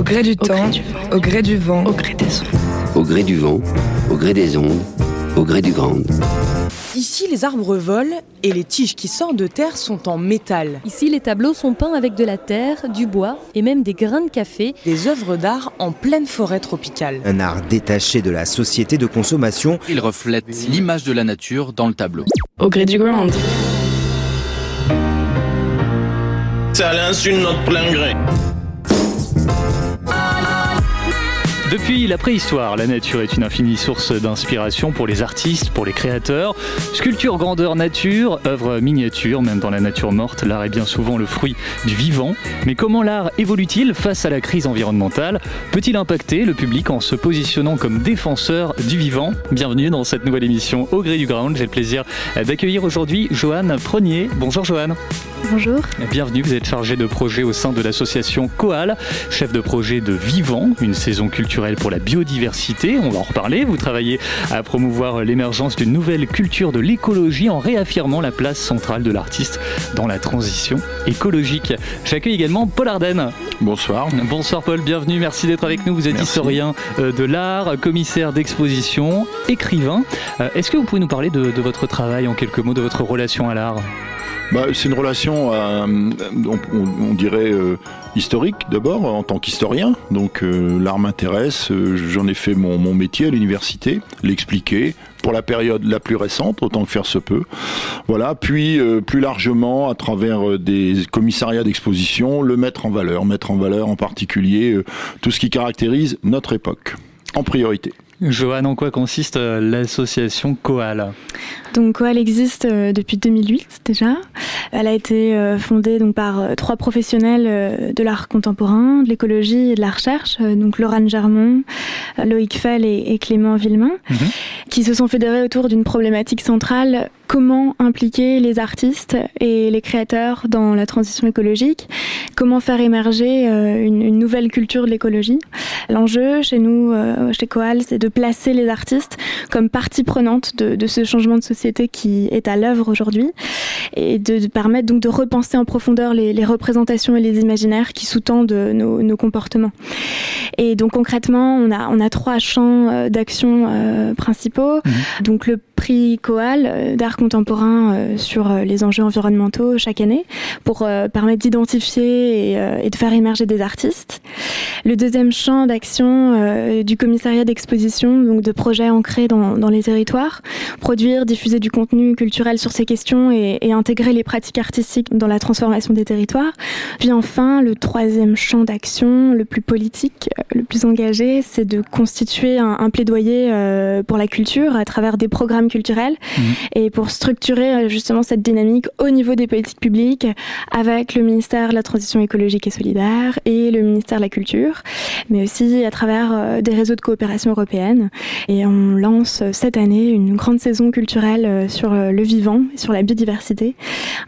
Au gré du Au temps, gré du vent. au gré du vent, Au gré des ondes. au gré du vent, au gré des ondes, au gré du grand. Ici, les arbres volent et les tiges qui sortent de terre sont en métal. Ici, les tableaux sont peints avec de la terre, du bois et même des grains de café. Des œuvres d'art en pleine forêt tropicale. Un art détaché de la société de consommation. Il reflète l'image de la nature dans le tableau. Au gré du ground. C'est à l'insu de notre plein gré. Depuis la préhistoire, la nature est une infinie source d'inspiration pour les artistes, pour les créateurs. Sculpture grandeur nature, œuvre miniature, même dans la nature morte, l'art est bien souvent le fruit du vivant. Mais comment l'art évolue-t-il face à la crise environnementale Peut-il impacter le public en se positionnant comme défenseur du vivant Bienvenue dans cette nouvelle émission Au gré du ground. J'ai le plaisir d'accueillir aujourd'hui Joanne Prenier. Bonjour Joanne. Bonjour. Bienvenue, vous êtes chargé de projet au sein de l'association Coal, chef de projet de Vivant, une saison culturelle pour la biodiversité. On va en reparler. Vous travaillez à promouvoir l'émergence d'une nouvelle culture de l'écologie en réaffirmant la place centrale de l'artiste dans la transition écologique. J'accueille également Paul Ardenne. Bonsoir. Bonsoir Paul, bienvenue, merci d'être avec nous. Vous êtes Merci. historien euh, de l'art, commissaire d'exposition, écrivain. Euh, Est-ce que vous pouvez nous parler de, de votre travail en quelques mots, de votre relation à l'art? Bah, c'est une relation, euh, on, dirait, euh, historique d'abord, en tant qu'historien. Donc euh, l'art m'intéresse, j'en ai fait mon, métier à l'université, l'expliquer pour la période la plus récente, autant que faire se peut. Voilà, puis plus largement, à travers des commissariats d'exposition, le mettre en valeur, mettre en valeur en particulier tout ce qui caractérise notre époque, en priorité. Joanne, en quoi consiste euh, l'association Coal Donc Coal existe euh, depuis 2008 déjà. Elle a été euh, fondée donc par trois professionnels de l'art contemporain, de l'écologie et de la recherche, donc Laurent Germont, Loïc Fell et, et Clément Villemain, Mhm. qui se sont fédérés autour d'une problématique centrale comment impliquer les artistes et les créateurs dans la transition écologique, comment faire émerger euh, une, une nouvelle culture de l'écologie. L'enjeu chez nous, euh, chez Coal, c'est de placer les artistes comme partie prenante de, de ce changement de société qui est à l'œuvre aujourd'hui et de, de permettre donc de repenser en profondeur les, les représentations et les imaginaires qui sous-tendent nos, nos comportements. Et donc concrètement, on a, on a trois champs euh, d'action euh, principaux. Donc le prix Coal d'art contemporain euh, sur euh, les enjeux environnementaux chaque année pour euh, permettre d'identifier et, et de faire émerger des artistes. Le deuxième champ d'action du commissariat d'exposition, donc de projets ancrés dans, dans les territoires, produire, diffuser du contenu culturel sur ces questions et, et intégrer les pratiques artistiques dans la transformation des territoires. Puis enfin, le troisième champ d'action, le plus politique, le plus engagé, c'est de constituer un, un plaidoyer euh, pour la culture à travers des programmes culturels et pour structurer euh, justement cette dynamique au niveau des politiques publiques avec le ministère de la Transition écologique et solidaire et le ministère de la Culture, mais aussi à travers euh, des réseaux de coopération européenne. Et on lance euh, cette année une grande saison culturelle sur le vivant, sur la biodiversité,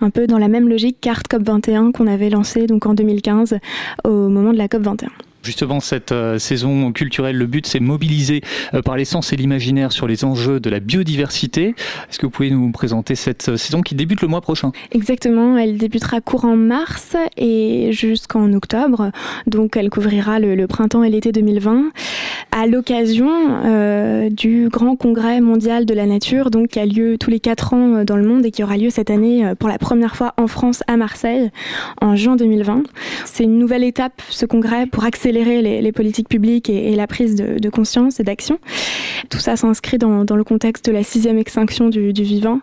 un peu dans la même logique qu'Art COP 21 qu'on avait lancé donc en 2015 au moment de la COP 21. Justement, cette euh, saison culturelle, le but, c'est mobiliser euh, par l'essence et l'imaginaire sur les enjeux de la biodiversité. Est-ce que vous pouvez nous présenter cette euh, saison qui débute le mois prochain? Exactement, elle débutera courant mars et jusqu'en octobre. Donc elle couvrira le, le printemps et l'été 2020 à l'occasion euh, du grand congrès mondial de la nature donc qui a lieu tous les quatre ans dans le monde et qui aura lieu cette année pour la première fois en France à Marseille en juin 2020. C'est une nouvelle étape ce congrès pour accélérer les, les politiques publiques et, la prise de, conscience et d'action. Tout ça s'inscrit dans, le contexte de la sixième extinction du vivant.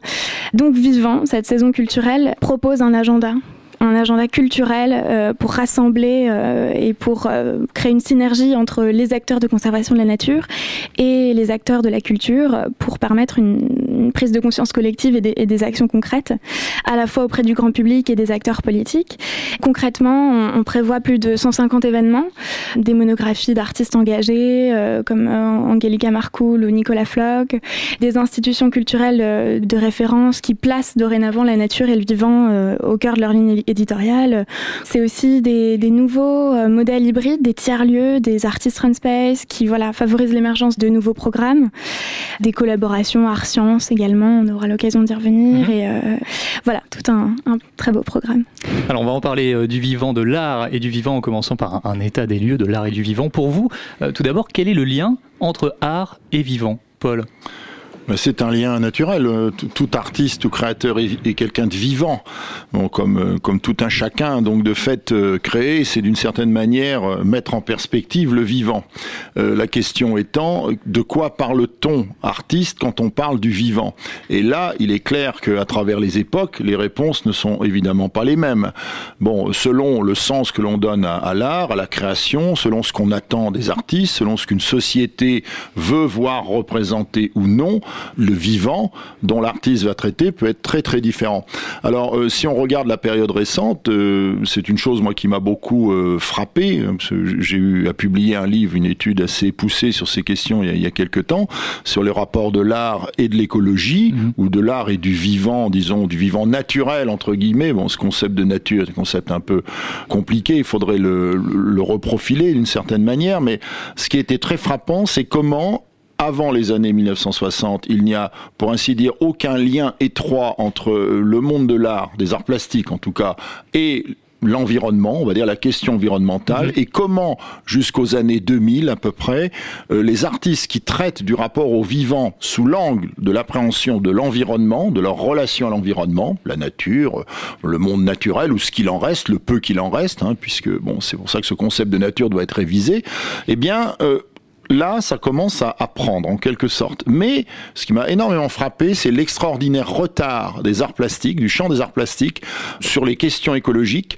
Donc Vivant, cette saison culturelle, propose un agenda un agenda culturel pour rassembler et pour créer une synergie entre les acteurs de conservation de la nature et les acteurs de la culture pour permettre une, prise de conscience collective et des, et des, actions concrètes, à la fois auprès du grand public et des acteurs politiques. Concrètement, on, on prévoit plus de 150 événements, des monographies d'artistes engagés comme Angelica Marcoul ou Nicolas Floch, des institutions culturelles de référence qui placent dorénavant la nature et le vivant au cœur de leur ligne éditoriale. C'est aussi des, des nouveaux modèles hybrides, des tiers-lieux, des artistes run space qui voilà, favorisent l'émergence de nouveaux programmes, des collaborations art-sciences également, on aura l'occasion d'y revenir. Mhm. Et euh, voilà, tout un, très beau programme. Alors on va en parler euh, du vivant, de l'art et du vivant en commençant par un, état des lieux de l'art et du vivant. Pour vous, euh, tout d'abord, quel est le lien entre art et vivant? Paul? C'est un lien naturel. Euh, tout artiste ou créateur est, quelqu'un de vivant, bon, comme, euh, comme tout un chacun. Donc de fait, euh, créer, c'est d'une certaine manière mettre en perspective le vivant. la question étant, de quoi parle-t-on artiste quand on parle du vivant? Et là, il est clair qu'à travers les époques, les réponses ne sont évidemment pas les mêmes. Bon, selon le sens que l'on donne à, à l'art, à la création, selon ce qu'on attend des artistes, selon ce qu'une société veut voir représenter ou non, le vivant dont l'artiste va traiter peut être très très différent. Alors euh, si on regarde la période récente, euh, c'est une chose moi qui m'a beaucoup euh, frappé. J'ai eu à publier un livre, une étude assez poussée sur ces questions il y a, il y a quelques temps, sur les rapports de l'art et de l'écologie, mhm. ou de l'art et du vivant, disons du vivant naturel entre guillemets. Bon, ce concept de nature est un concept un peu compliqué. Il faudrait le, le reprofiler d'une certaine manière, mais ce qui était très frappant, c'est comment avant les années 1960, il n'y a, pour ainsi dire, aucun lien étroit entre le monde de l'art, des arts plastiques en tout cas, et l'environnement, on va dire la question environnementale, mhm. et comment, jusqu'aux années 2000 à peu près, euh, les artistes qui traitent du rapport au vivant sous l'angle de l'appréhension de l'environnement, de leur relation à l'environnement, la nature, le monde naturel, ou ce qu'il en reste, le peu qu'il en reste, hein, puisque bon, c'est pour ça que ce concept de nature doit être révisé, eh bien, euh, là, ça commence à apprendre en quelque sorte. Mais ce qui m'a énormément frappé, c'est l'extraordinaire retard des arts plastiques, du champ des arts plastiques, sur les questions écologiques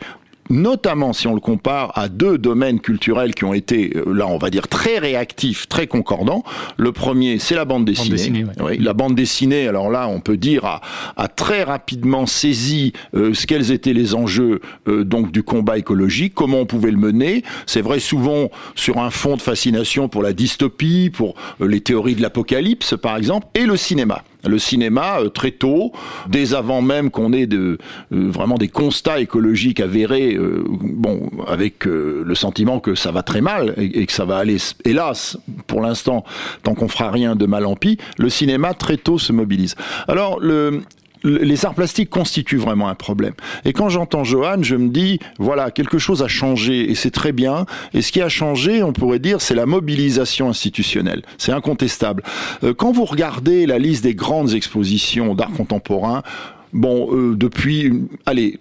notamment si on le compare à deux domaines culturels qui ont été, euh, là on va dire, très réactifs, très concordants. Le premier, c'est la bande dessinée. oui, la bande dessinée, alors là on peut dire, a, très rapidement saisi euh, ce quels étaient les enjeux euh, donc du combat écologique, comment on pouvait le mener. C'est vrai souvent sur un fond de fascination pour la dystopie, pour les théories de l'apocalypse par exemple, et le cinéma le cinéma euh, très tôt, dès avant même qu'on ait de, euh, vraiment des constats écologiques avérés, euh, bon, avec le sentiment que ça va très mal et, que ça va aller, hélas, pour l'instant, tant qu'on fera rien de mal en pis, le cinéma très tôt se mobilise. Alors, le, les arts plastiques constituent vraiment un problème. Et quand j'entends Johan, je me dis, voilà, quelque chose a changé et c'est très bien. Et ce qui a changé, on pourrait dire, c'est la mobilisation institutionnelle. C'est incontestable. Euh, quand vous regardez la liste des grandes expositions d'art contemporain, bon, euh, depuis, allez,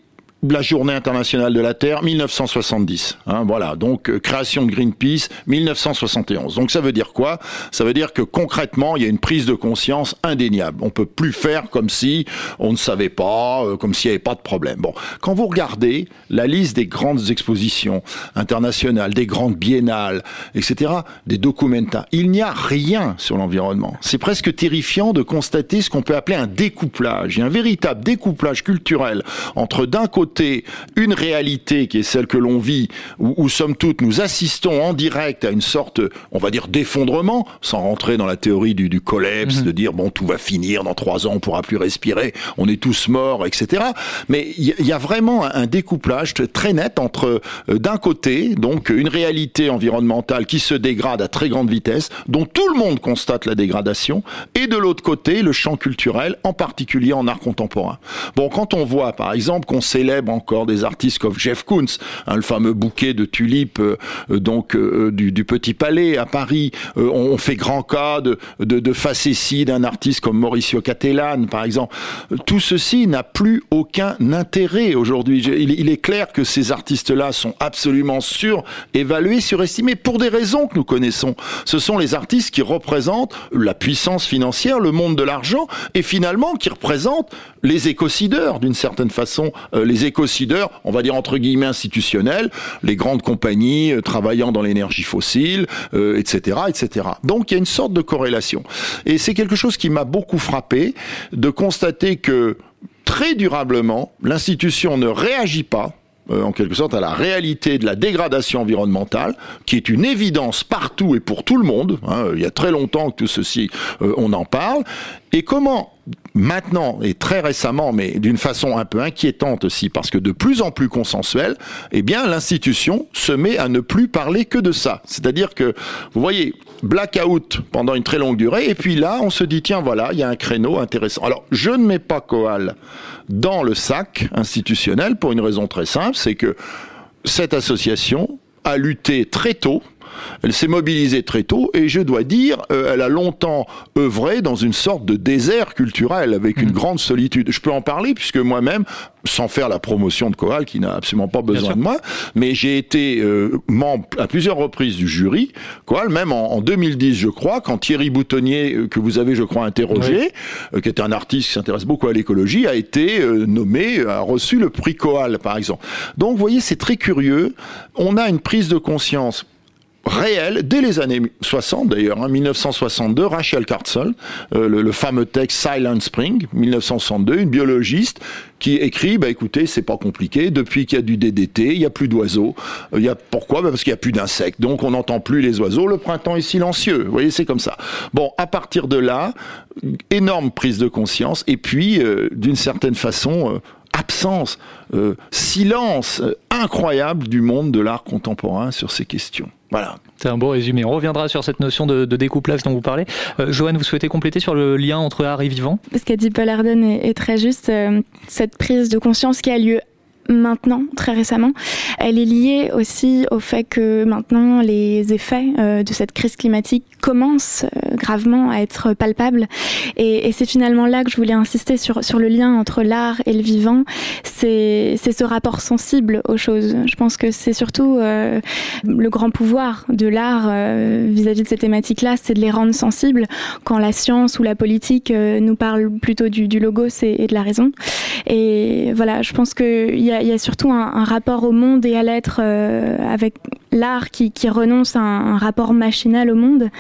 la Journée internationale de la Terre, 1970. Hein, voilà, donc euh, création de Greenpeace, 1971. Donc ça veut dire quoi? Ça veut dire que concrètement, il y a une prise de conscience indéniable. On peut plus faire comme si on ne savait pas, euh, comme s'il n'y avait pas de problème. Bon, quand vous regardez la liste des grandes expositions internationales, des grandes biennales, etc., des documenta, il n'y a rien sur l'environnement. C'est presque terrifiant de constater ce qu'on peut appeler un découplage. Un véritable découplage culturel entre d'un côté une réalité qui est celle que l'on vit, où, où somme toute nous assistons en direct à une sorte, on va dire, d'effondrement, sans rentrer dans la théorie du, du collapse, mhm. de dire bon tout va finir dans trois ans, on pourra plus respirer, on est tous morts, etc. Mais il y, a vraiment un, découplage très net entre euh, d'un côté donc une réalité environnementale qui se dégrade à très grande vitesse, dont tout le monde constate la dégradation, et de l'autre côté le champ culturel, en particulier en art contemporain. Bon, quand on voit par exemple qu'on encore des artistes comme Jeff Koons, hein, le fameux bouquet de tulipes euh, euh, donc euh, du, Petit Palais à Paris. on fait grand cas de, de, d'un artiste comme Mauricio Cattelan, par exemple. Tout ceci n'a plus aucun intérêt aujourd'hui. Il, est clair que ces artistes-là sont absolument surévalués, surestimés pour des raisons que nous connaissons. Ce sont les artistes qui représentent la puissance financière, le monde de l'argent, et finalement qui représentent les écocideurs d'une certaine façon, les écocideurs, on va dire entre guillemets institutionnels, les grandes compagnies euh, travaillant dans l'énergie fossile, etc., etc. Donc il y a une sorte de corrélation. Et c'est quelque chose qui m'a beaucoup frappé de constater que très durablement, l'institution ne réagit pas euh, en quelque sorte à la réalité de la dégradation environnementale, qui est une évidence partout et pour tout le monde. Hein, il y a très longtemps que tout ceci, euh, on en parle. Et comment maintenant et très récemment, mais d'une façon un peu inquiétante aussi, parce que de plus en plus consensuelle, eh bien l'institution se met à ne plus parler que de ça. C'est-à-dire que, vous voyez, blackout pendant une très longue durée, et puis là, on se dit, tiens, voilà, il y a un créneau intéressant. Alors, je ne mets pas Coal dans le sac institutionnel pour une raison très simple, c'est que cette association a lutté très tôt elle s'est mobilisée très tôt et je dois dire, euh, elle a longtemps œuvré dans une sorte de désert culturel avec une mm. grande solitude. Je peux en parler puisque moi-même, sans faire la promotion de Coal qui n'a absolument pas besoin de moi, mais j'ai été euh, membre à plusieurs reprises du jury. Coal, même en, 2010, je crois, quand Thierry Boutonnier, euh, que vous avez, je crois, interrogé, qui est un artiste qui s'intéresse beaucoup à l'écologie, a été nommé, a reçu le prix Coal, par exemple. Donc, vous voyez, c'est très curieux. On a une prise de conscience réel dès les années 60 d'ailleurs, hein, 1962, Rachel Cartzel, euh, le, fameux texte Silent Spring, 1962, une biologiste qui écrit, bah écoutez, c'est pas compliqué, depuis qu'il y a du DDT, il y a plus d'oiseaux. Euh, il y a pourquoi? Bah Parce qu'il y a plus d'insectes, donc on n'entend plus les oiseaux. Le printemps est silencieux. Vous voyez, c'est comme ça. Bon, à partir de là, énorme prise de conscience, et puis euh, d'une certaine façon absence, silence incroyable du monde de l'art contemporain sur ces questions. Voilà. C'est un beau résumé. On reviendra sur cette notion de, découplage dont vous parlez. Euh, Joanne, vous souhaitez compléter sur le lien entre art et vivant? Ce qu'a dit Paul Arden est, très juste. Euh, cette prise de conscience qui a lieu maintenant, très récemment, elle est liée aussi au fait que maintenant les effets euh, de cette crise climatique commencent euh, gravement à être palpables. Et, c'est finalement là que je voulais insister sur, sur le lien entre l'art et le vivant. C'est ce rapport sensible aux choses. Je pense que c'est surtout euh, le grand pouvoir de l'art vis-à-vis de ces thématiques-là, c'est de les rendre sensibles quand la science ou la politique nous parle plutôt du, du logos et, de la raison. Et voilà, je pense qu'il y a il y a surtout un, rapport au monde et à l'être euh, avec l'art qui, renonce à un, rapport machinal au monde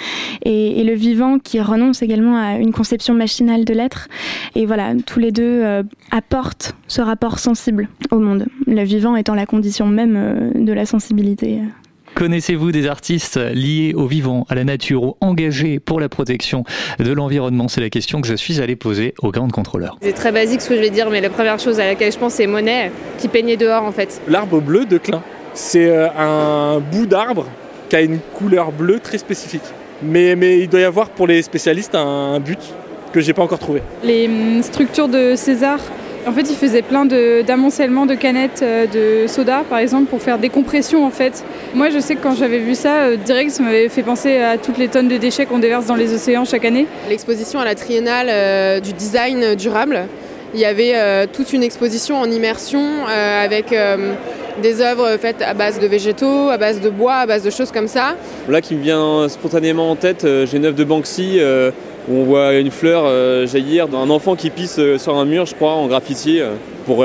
et, le vivant qui renonce également à une conception machinale de l'être. Et voilà, tous les deux euh, apportent ce rapport sensible au monde, le vivant étant la condition même euh, de la sensibilité. Connaissez-vous des artistes liés au vivant, à la nature ou engagés pour la protection de l'environnement? C'est la question que je suis allé poser au grand contrôleur. C'est très basique ce que je vais dire, mais la première chose à laquelle je pense, c'est Monet qui peignait dehors en fait. L'arbre bleu de Klein. C'est euh, un bout d'arbre qui a une couleur bleue très spécifique. Mais, mais il doit y avoir pour les spécialistes un, but que j'ai pas encore trouvé. Les hum, structures de César? En fait, il faisait plein d'amoncellements de, canettes euh, de soda, par exemple, pour faire des compressions, en fait. Moi, je sais que quand j'avais vu ça, euh, direct, ça m'avait fait penser à toutes les tonnes de déchets qu'on déverse dans les océans chaque année. L'exposition à la triennale euh, du design durable, il y avait toute une exposition en immersion avec des œuvres faites à base de végétaux, à base de bois, à base de choses comme ça. Là qui me vient spontanément en tête, j'ai une œuvre de Banksy où on voit une fleur euh, jaillir d'un enfant qui pisse euh, sur un mur, je crois, en graffiti, euh, pour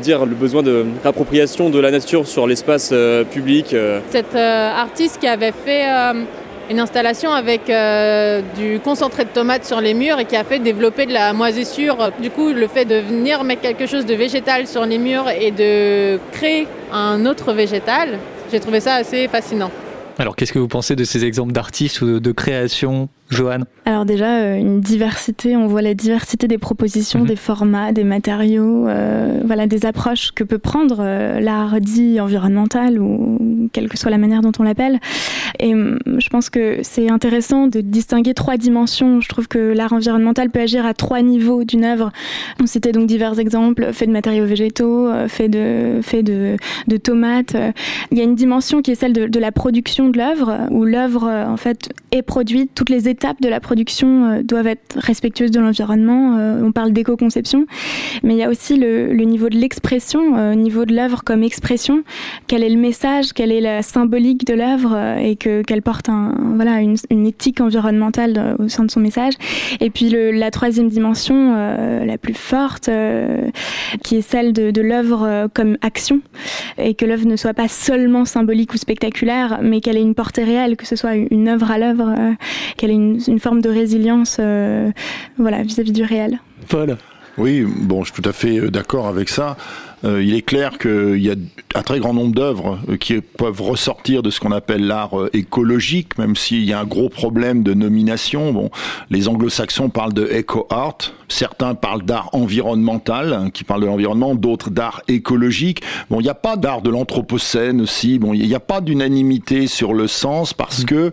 dire le besoin de réappropriation de la nature sur l'espace public. Cet artiste qui avait fait une installation avec du concentré de tomates sur les murs et qui a fait développer de la moisissure. Du coup, le fait de venir mettre quelque chose de végétal sur les murs et de créer un autre végétal, j'ai trouvé ça assez fascinant. Alors, qu'est-ce que vous pensez de ces exemples d'artistes ou de création Joanne Alors déjà, euh, une diversité, on voit la diversité des propositions, mhm. des formats, des matériaux, euh, voilà, des approches que peut prendre euh, l'art dit environnemental ou quelle que soit la manière dont on l'appelle. Et hum, je pense que c'est intéressant de distinguer trois dimensions. Je trouve que l'art environnemental peut agir à trois niveaux d'une œuvre. On citait donc divers exemples, fait de matériaux végétaux, fait de, fait de, de tomates. Il y a une dimension qui est celle de, de la production de l'œuvre, où l'œuvre, en fait, est produite, toutes les étapes étapes de la production doivent être respectueuses de l'environnement. on parle d'éco-conception, mais il y a aussi le, niveau de l'expression, au niveau de l'œuvre comme expression. Quel est le message, quelle est la symbolique de l'œuvre et que qu'elle porte une, éthique environnementale au sein de son message. Et puis la troisième dimension, la plus forte, qui est celle de, l'œuvre comme action, et que l'œuvre ne soit pas seulement symbolique ou spectaculaire, mais qu'elle ait une portée réelle, que ce soit une œuvre à l'œuvre, euh, qu'elle ait une, une, forme de résilience euh, voilà, vis-à-vis -vis du réel. Voilà. Oui, bon, je suis tout à fait euh, d'accord avec ça. Euh, il est clair qu'il y a un très grand nombre d'œuvres euh, qui peuvent ressortir de ce qu'on appelle l'art euh, écologique, même s'il y a un gros problème de nomination. Bon, les anglo-saxons parlent de eco art, certains parlent d'art environnemental, hein, qui parlent de l'environnement, d'autres d'art écologique. Bon, il n'y a pas d'art de l'anthropocène aussi. Bon, il n'y a pas d'unanimité sur le sens parce mm. que,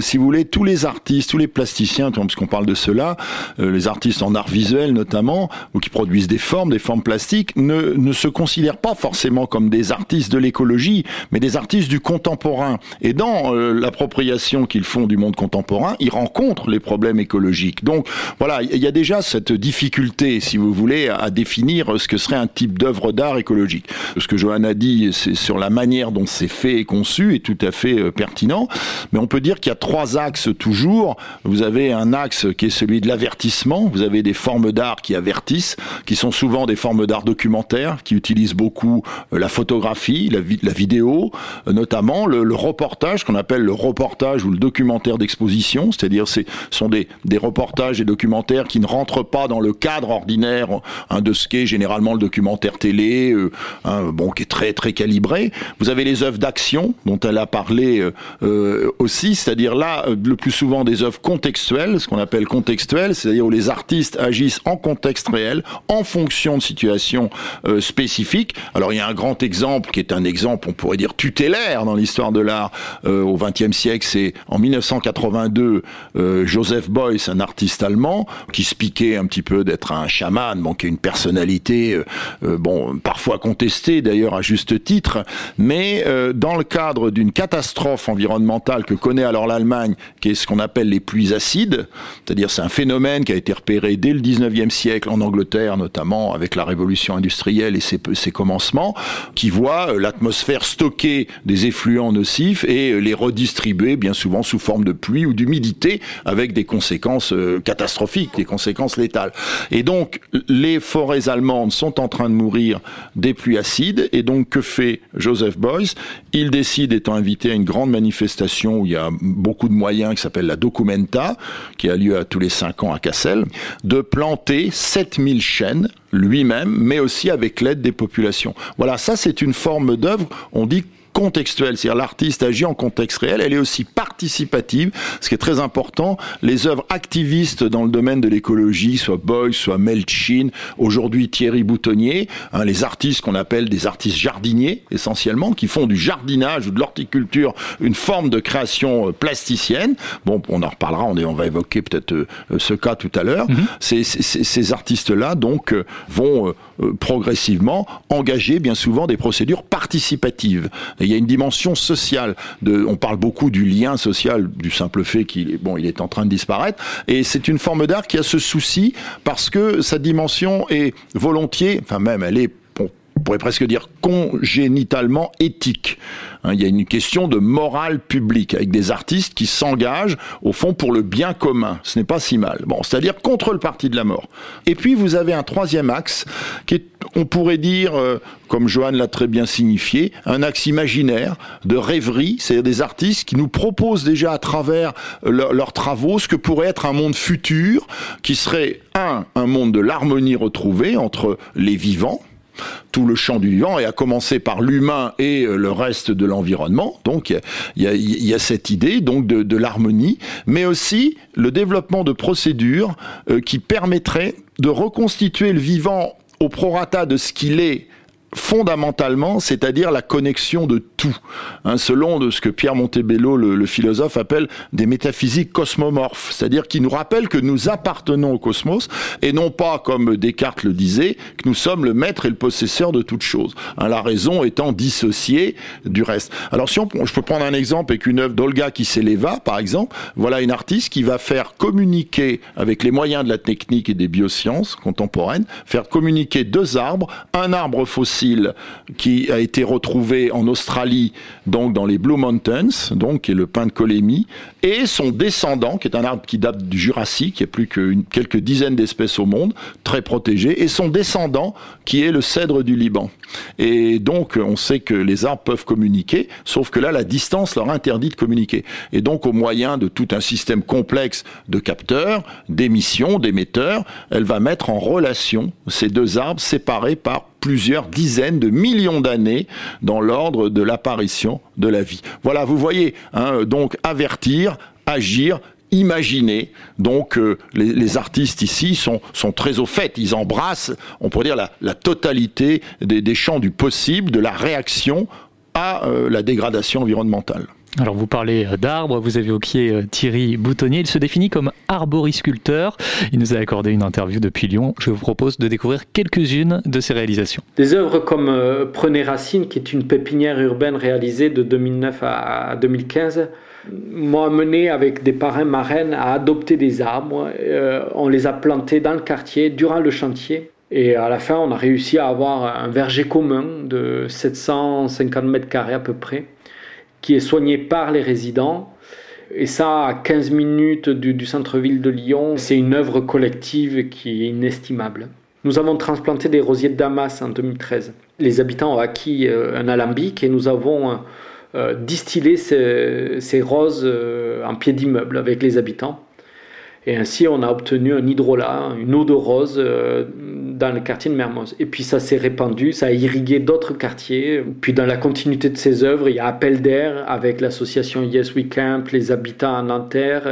si vous voulez, tous les artistes, tous les plasticiens, parce qu'on parle de cela, les artistes en art visuel notamment, ou qui produisent des formes, des formes plastiques, ne, ne se considèrent pas forcément comme des artistes de l'écologie, mais des artistes du contemporain. Et dans euh, l'appropriation qu'ils font du monde contemporain, ils rencontrent les problèmes écologiques. Donc voilà, il y a déjà cette difficulté, si vous voulez, à, définir ce que serait un type d'œuvre d'art écologique. Ce que Johanna dit c'est sur la manière dont c'est fait et conçu est tout à fait euh, pertinent, mais on peut dire qu'il y a trois axes toujours. Vous avez un axe qui est celui de l'avertissement, vous avez des formes d'art qui avertissent, qui sont souvent des formes d'art documentaires, qui utilise beaucoup euh, la photographie, la, vidéo, euh, notamment le, le reportage qu'on appelle le reportage ou le documentaire d'exposition, c'est-à-dire ce sont des, des reportages et documentaires qui ne rentrent pas dans le cadre ordinaire hein, de ce qu'est généralement le documentaire télé, euh, hein, bon qui est très très calibré. Vous avez les œuvres d'action dont elle a parlé aussi, c'est-à-dire là le plus souvent des œuvres contextuelles, ce qu'on appelle contextuelles, c'est-à-dire où les artistes agissent en contexte réel, en fonction de situations spécifiques alors il y a un grand exemple qui est un exemple, on pourrait dire tutélaire dans l'histoire de l'art euh, au XXe siècle. C'est en 1982 euh, Joseph Beuys, un artiste allemand, qui se piquait un petit peu d'être un chaman, a une personnalité, euh, bon, parfois contestée d'ailleurs à juste titre, mais dans le cadre d'une catastrophe environnementale que connaît alors l'Allemagne, qui est ce qu'on appelle les pluies acides, c'est-à-dire c'est un phénomène qui a été repéré dès le 19e siècle en Angleterre notamment avec la révolution industrielle et ses ses commencements, qui voit euh, l'atmosphère stocker des effluents nocifs et euh, les redistribuer bien souvent sous forme de pluie ou d'humidité avec des conséquences euh, catastrophiques, des conséquences létales. Et donc les forêts allemandes sont en train de mourir des pluies acides et donc que fait Joseph Beuys? Il décide, étant invité à une grande manifestation où il y a beaucoup de moyens qui s'appelle la Documenta, qui a lieu tous les cinq ans à Cassel, de planter 7000 chênes lui-même, mais aussi avec l'aide des populations. Voilà, ça c'est une forme d'œuvre, on dit contextuelle, c'est-à-dire l'artiste agit en contexte réel, elle est aussi participative, ce qui est très important. Les œuvres activistes dans le domaine de l'écologie, soit Boy, soit Melchin, aujourd'hui Thierry Boutonnier, hein, les artistes qu'on appelle des artistes jardiniers essentiellement, qui font du jardinage ou de l'horticulture une forme de création euh, plasticienne. Bon, on en reparlera, on, on va évoquer peut-être euh, ce cas tout à l'heure. Mm-hmm. Ces, ces, ces artistes-là, donc, euh, progressivement engager bien souvent des procédures participatives il y a une dimension sociale. De, on parle beaucoup du lien social, du simple fait qu'il bon, il est en train de disparaître. Et c'est une forme d'art qui a ce souci parce que sa dimension est volontiers, enfin même, elle est on pourrait presque dire congénitalement éthique. Hein, il y a une question de morale publique avec des artistes qui s'engagent au fond pour le bien commun. Ce n'est pas si mal. Bon, c'est-à-dire contre le parti de la mort. Et puis vous avez un troisième axe qui est, on pourrait dire, euh, comme Johan l'a très bien signifié, un axe imaginaire de rêverie, c'est-à-dire des artistes qui nous proposent déjà à travers leurs travaux ce que pourrait être un monde futur qui serait un, un monde de l'harmonie retrouvée entre les vivants, tout le champ du vivant, et à commencer par l'humain et euh, le reste de l'environnement. Donc il y, a, cette idée donc de, l'harmonie, mais aussi le développement de procédures euh, qui permettraient de reconstituer le vivant au prorata de ce qu'il est fondamentalement, c'est-à-dire la connexion de tout, hein, selon de ce que Pierre Montebello, le, philosophe, appelle des métaphysiques cosmomorphes, c'est-à-dire qui nous rappellent que nous appartenons au cosmos et non pas, comme Descartes le disait, que nous sommes le maître et le possesseur de toute chose. Hein, la raison étant dissociée du reste. Alors si on, je peux prendre un exemple avec une œuvre d'Olga Kiseleva, par exemple, voilà une artiste qui va faire communiquer avec les moyens de la technique et des biosciences contemporaines, faire communiquer deux arbres, un arbre fossile qui a été retrouvé en Australie, donc dans les Blue Mountains, donc qui est le pin de colémie, et son descendant, qui est un arbre qui date du Jurassique, il y a plus que quelques dizaines d'espèces au monde, très protégé, et son descendant, qui est le cèdre du Liban. Et donc, on sait que les arbres peuvent communiquer, sauf que là, la distance leur interdit de communiquer. Et donc, au moyen de tout un système complexe de capteurs, d'émissions, d'émetteurs, elle va mettre en relation ces deux arbres séparés par plusieurs dizaines de millions d'années dans l'ordre de l'apparition de la vie. Voilà, vous voyez, hein, donc avertir, agir, imaginer. Donc euh, les, artistes ici sont, sont très au fait, ils embrassent, on pourrait dire, la, totalité des, champs du possible, de la réaction à euh, la dégradation environnementale. Alors vous parlez euh, d'arbres, vous avez évoqué euh, Thierry Boutonnier, il se définit comme arborisculteur. Il nous a accordé une interview depuis Lyon. Je vous propose de découvrir quelques-unes de ses réalisations. Des œuvres comme euh, Prenez Racine, qui est une pépinière urbaine réalisée de 2009 à 2015, m'ont amené avec des parrains marraines à adopter des arbres. on les a plantés dans le quartier durant le chantier. Et à la fin, on a réussi à avoir un verger commun de 750 mètres carrés à peu près qui est soigné par les résidents. Et ça, à 15 minutes du, centre-ville de Lyon, c'est une œuvre collective qui est inestimable. Nous avons transplanté des rosiers de Damas en 2013. Les habitants ont acquis euh, un alambic et nous avons euh, distillé ces, roses euh, en pied d'immeuble avec les habitants. Et ainsi, on a obtenu un hydrolat, une eau de rose euh, dans le quartier de Mermoz. Et puis ça s'est répandu, ça a irrigué d'autres quartiers. Puis dans la continuité de ces œuvres, il y a Appel d'air avec l'association Yes We Camp, les habitants à Nanterre.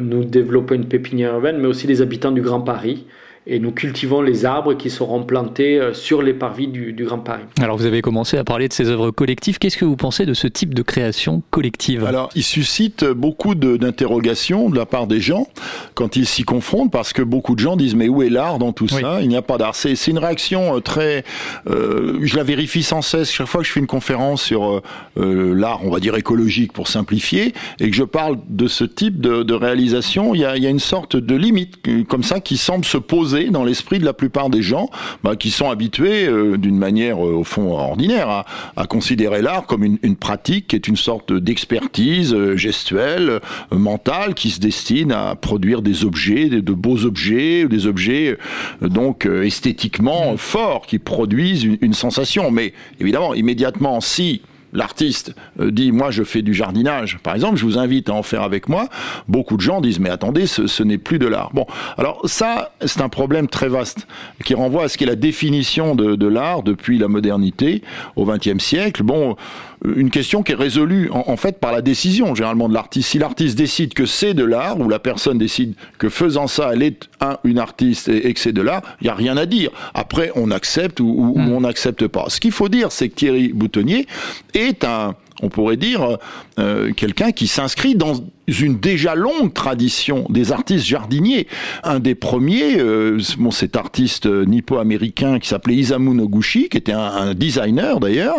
Nous développons une pépinière urbaine, mais aussi les habitants du Grand Paris et nous cultivons les arbres qui seront plantés euh, sur les parvis du, Grand Paris. Alors vous avez commencé à parler de ces œuvres collectives. Qu'est-ce que vous pensez de ce type de création collective? Alors il suscite beaucoup d'interrogations de, la part des gens quand ils s'y confrontent parce que beaucoup de gens disent mais où est l'art dans tout ça? Il n'y a pas d'art. C'est une réaction euh, très... Euh, je la vérifie sans cesse chaque fois que je fais une conférence sur l'art, on va dire écologique pour simplifier, et que je parle de ce type de, réalisation, il y, a, il y a une sorte de limite comme ça qui semble se poser dans l'esprit de la plupart des gens bah, qui sont habitués euh, d'une manière euh, au fond ordinaire à, considérer l'art comme une, pratique qui est une sorte d'expertise euh, gestuelle, mentale, qui se destine à produire des objets, de, beaux objets, des objets donc esthétiquement forts qui produisent une sensation. Mais évidemment, immédiatement, si l'artiste euh, dit moi je fais du jardinage, par exemple, je vous invite à en faire avec moi, beaucoup de gens disent mais attendez, ce, n'est plus de l'art. Bon, alors ça, c'est un problème très vaste qui renvoie à ce qu'est la définition de, de l'art depuis la modernité au XXe siècle. Bon, une question qui est résolue en, fait par la décision généralement de l'artiste. Si l'artiste décide que c'est de l'art, ou la personne décide que faisant ça, elle est un, une artiste et, que c'est de l'art, il n'y a rien à dire. Après, on accepte ou, hmm. on n'accepte pas. Ce qu'il faut dire, c'est que Thierry Boutonnier est un, on pourrait dire, euh, quelqu'un qui s'inscrit dans une déjà longue tradition des artistes jardiniers. Un des premiers, euh, bon, cet artiste nippo-américain qui s'appelait Isamu Noguchi, qui était un, designer d'ailleurs,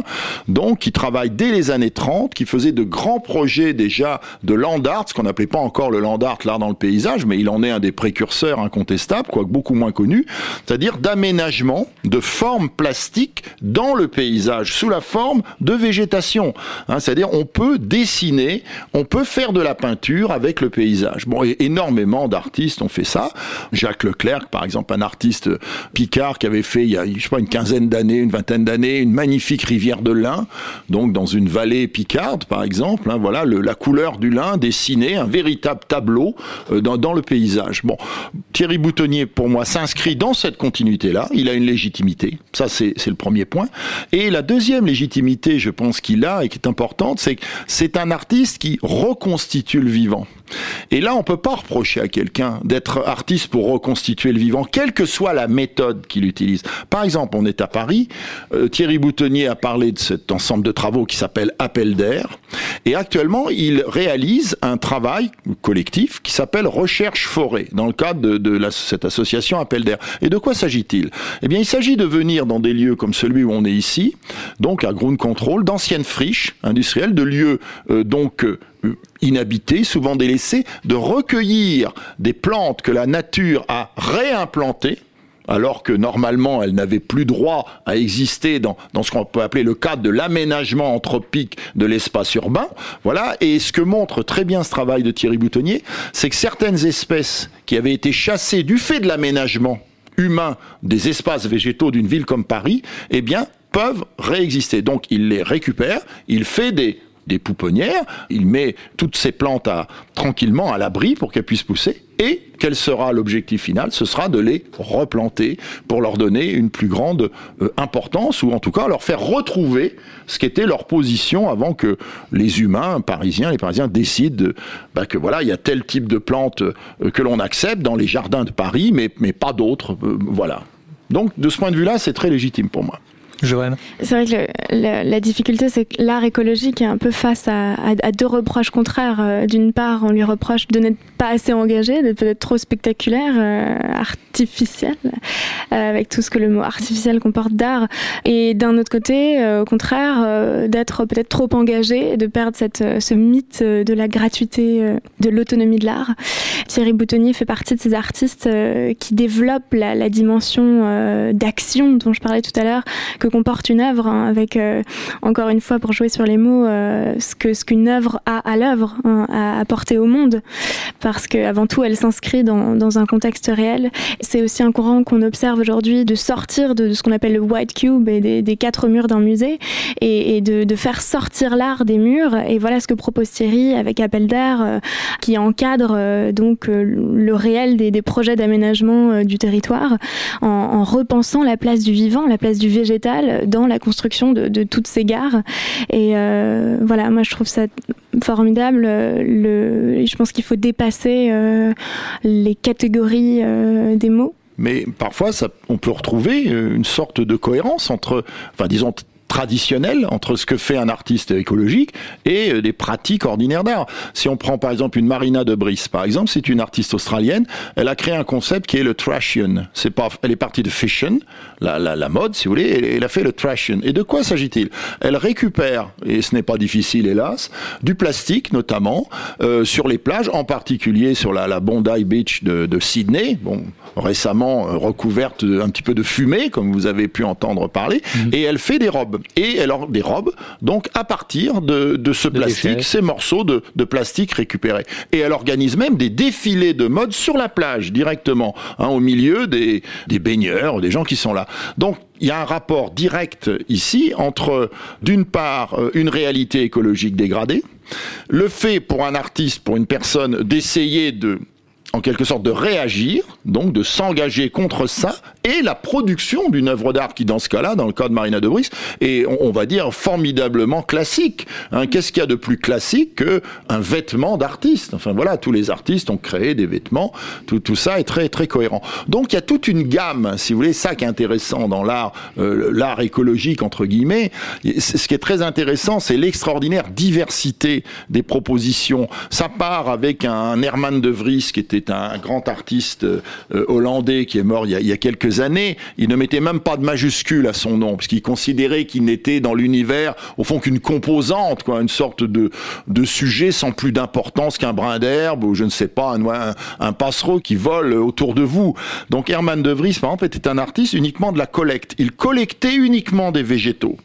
donc qui travaille dès les années 30, qui faisait de grands projets déjà de land art, ce qu'on n'appelait pas encore le land art, l'art dans le paysage, mais il en est un des précurseurs incontestables, quoique beaucoup moins connu, c'est-à-dire d'aménagement de formes plastiques dans le paysage, sous la forme de végétation. Hein, c'est-à-dire on peut dessiner, on peut faire de la peinture, avec le paysage. Bon, énormément d'artistes ont fait ça. Jacques Leclerc, par exemple, un artiste picard qui avait fait il y a, sais pas, une quinzaine d'années, une vingtaine d'années, une magnifique rivière de lin, donc dans une vallée picarde, par exemple. Hein, voilà, la couleur du lin dessinée, un véritable tableau euh, dans, dans le paysage. Bon, Thierry Boutonnier, pour moi, s'inscrit dans cette continuité-là. Il a une légitimité. Ça, c'est le premier point. Et la deuxième légitimité, je pense qu'il a et qui est importante, c'est que c'est un artiste qui reconstitue le vivant. Et là, on peut pas reprocher à quelqu'un d'être artiste pour reconstituer le vivant, quelle que soit la méthode qu'il utilise. Par exemple, on est à Paris, euh, Thierry Boutonnier a parlé de cet ensemble de travaux qui s'appelle Appel d'air, et actuellement, il réalise un travail collectif qui s'appelle Recherche Forêt, dans le cadre de, de cette association Appel d'air. Et de quoi s'agit-il? Eh bien, il s'agit de venir dans des lieux comme celui où on est ici, donc à Ground Control, d'anciennes friches industrielles, de lieux euh, donc euh, inhabités, souvent délaissés, de recueillir des plantes que la nature a réimplantées, alors que normalement elle n'avait plus droit à exister dans, dans ce qu'on peut appeler le cadre de l'aménagement anthropique de l'espace urbain. Voilà. Et ce que montre très bien ce travail de Thierry Boutonnier, c'est que certaines espèces qui avaient été chassées du fait de l'aménagement humain des espaces végétaux d'une ville comme Paris, eh bien, peuvent réexister. Donc il les récupère, il fait des des pouponnières, il met toutes ces plantes tranquillement à l'abri pour qu'elles puissent pousser. Et quel sera l'objectif final? Ce sera de les replanter pour leur donner une plus grande euh, importance ou en tout cas leur faire retrouver ce qu'était leur position avant que les humains parisiens, les parisiens décident bah, que voilà, il y a tel type de plantes euh, que l'on accepte dans les jardins de Paris, mais, mais pas d'autres. Euh, voilà. Donc de ce point de vue-là, c'est très légitime pour moi. C'est vrai que la, difficulté, c'est que l'art écologique est un peu face à, deux reproches contraires. Euh, d'une part, on lui reproche de n'être pas assez engagé, d'être peut-être trop spectaculaire, euh, artificiel, euh, avec tout ce que le mot artificiel comporte d'art. Et d'un autre côté, au contraire, d'être peut-être trop engagé, de perdre ce mythe de la gratuité, de l'autonomie de l'art. Thierry Boutonnier fait partie de ces artistes qui développent la, dimension d'action dont je parlais tout à l'heure, comporte une œuvre, hein, avec euh, encore une fois pour jouer sur les mots, euh, ce que ce qu'une œuvre a à l'œuvre, hein, à apporter au monde, parce qu'avant tout, elle s'inscrit dans, dans, un contexte réel. C'est aussi un courant qu'on observe aujourd'hui de sortir de, ce qu'on appelle le white cube et des, quatre murs d'un musée et, de, faire sortir l'art des murs. Et voilà ce que propose Thierry avec Appel d'air, euh, qui encadre donc le réel des, projets d'aménagement du territoire en, en repensant la place du vivant, la place du végétal dans la construction de, toutes ces gares. Et euh, voilà, moi je trouve ça formidable. Le, je pense qu'il faut dépasser euh, les catégories euh, des mots. Mais parfois, on peut retrouver une sorte de cohérence entre, enfin disons, traditionnel entre ce que fait un artiste écologique et euh, des pratiques ordinaires d'art. Si on prend par exemple une Marina de Brice, par exemple, c'est une artiste australienne, elle a créé un concept qui est le trashion. C'est pas, elle est partie de fashion, la, la, la mode, si vous voulez, et elle a fait le trashion. Et de quoi s'agit-il? Elle récupère, et ce n'est pas difficile hélas, du plastique notamment euh, sur les plages, en particulier sur la, la Bondi Beach de, de Sydney, bon, récemment euh, recouverte un petit peu de fumée, comme vous avez pu entendre parler, mmh. et elle fait des robes et alors des robes, donc à partir de, de ce plastique, ces morceaux de, de, plastique récupérés. Et elle organise même des défilés de mode sur la plage directement, hein, au milieu des, des baigneurs, des gens qui sont là. Donc il y a un rapport direct ici entre, d'une part, euh, une réalité écologique dégradée, le fait pour un artiste, pour une personne, d'essayer de en quelque sorte de réagir, donc de s'engager contre ça, et la production d'une œuvre d'art qui, dans ce cas-là, dans le cas de Marina de Brice, est, on, va dire, formidablement classique. Hein. Qu'est-ce qu'il y a de plus classique qu'un vêtement d'artiste? Enfin voilà, tous les artistes ont créé des vêtements, tout, tout ça est très très cohérent. Donc il y a toute une gamme, si vous voulez, ça qui est intéressant dans l'art, euh, l'art écologique entre guillemets. Ce qui est très intéressant, c'est l'extraordinaire diversité des propositions. Ça part avec un Herman de Vries qui était un grand artiste euh, hollandais qui est mort il y, a, quelques années. Il ne mettait même pas de majuscule à son nom, parce qu'il considérait qu'il n'était dans l'univers, au fond, qu'une composante, quoi, une sorte de, de sujet sans plus d'importance qu'un brin d'herbe, ou je ne sais pas, un, un, passereau qui vole autour de vous. Donc Herman de Vries, par exemple, était un artiste uniquement de la collecte. Il collectait uniquement des végétaux.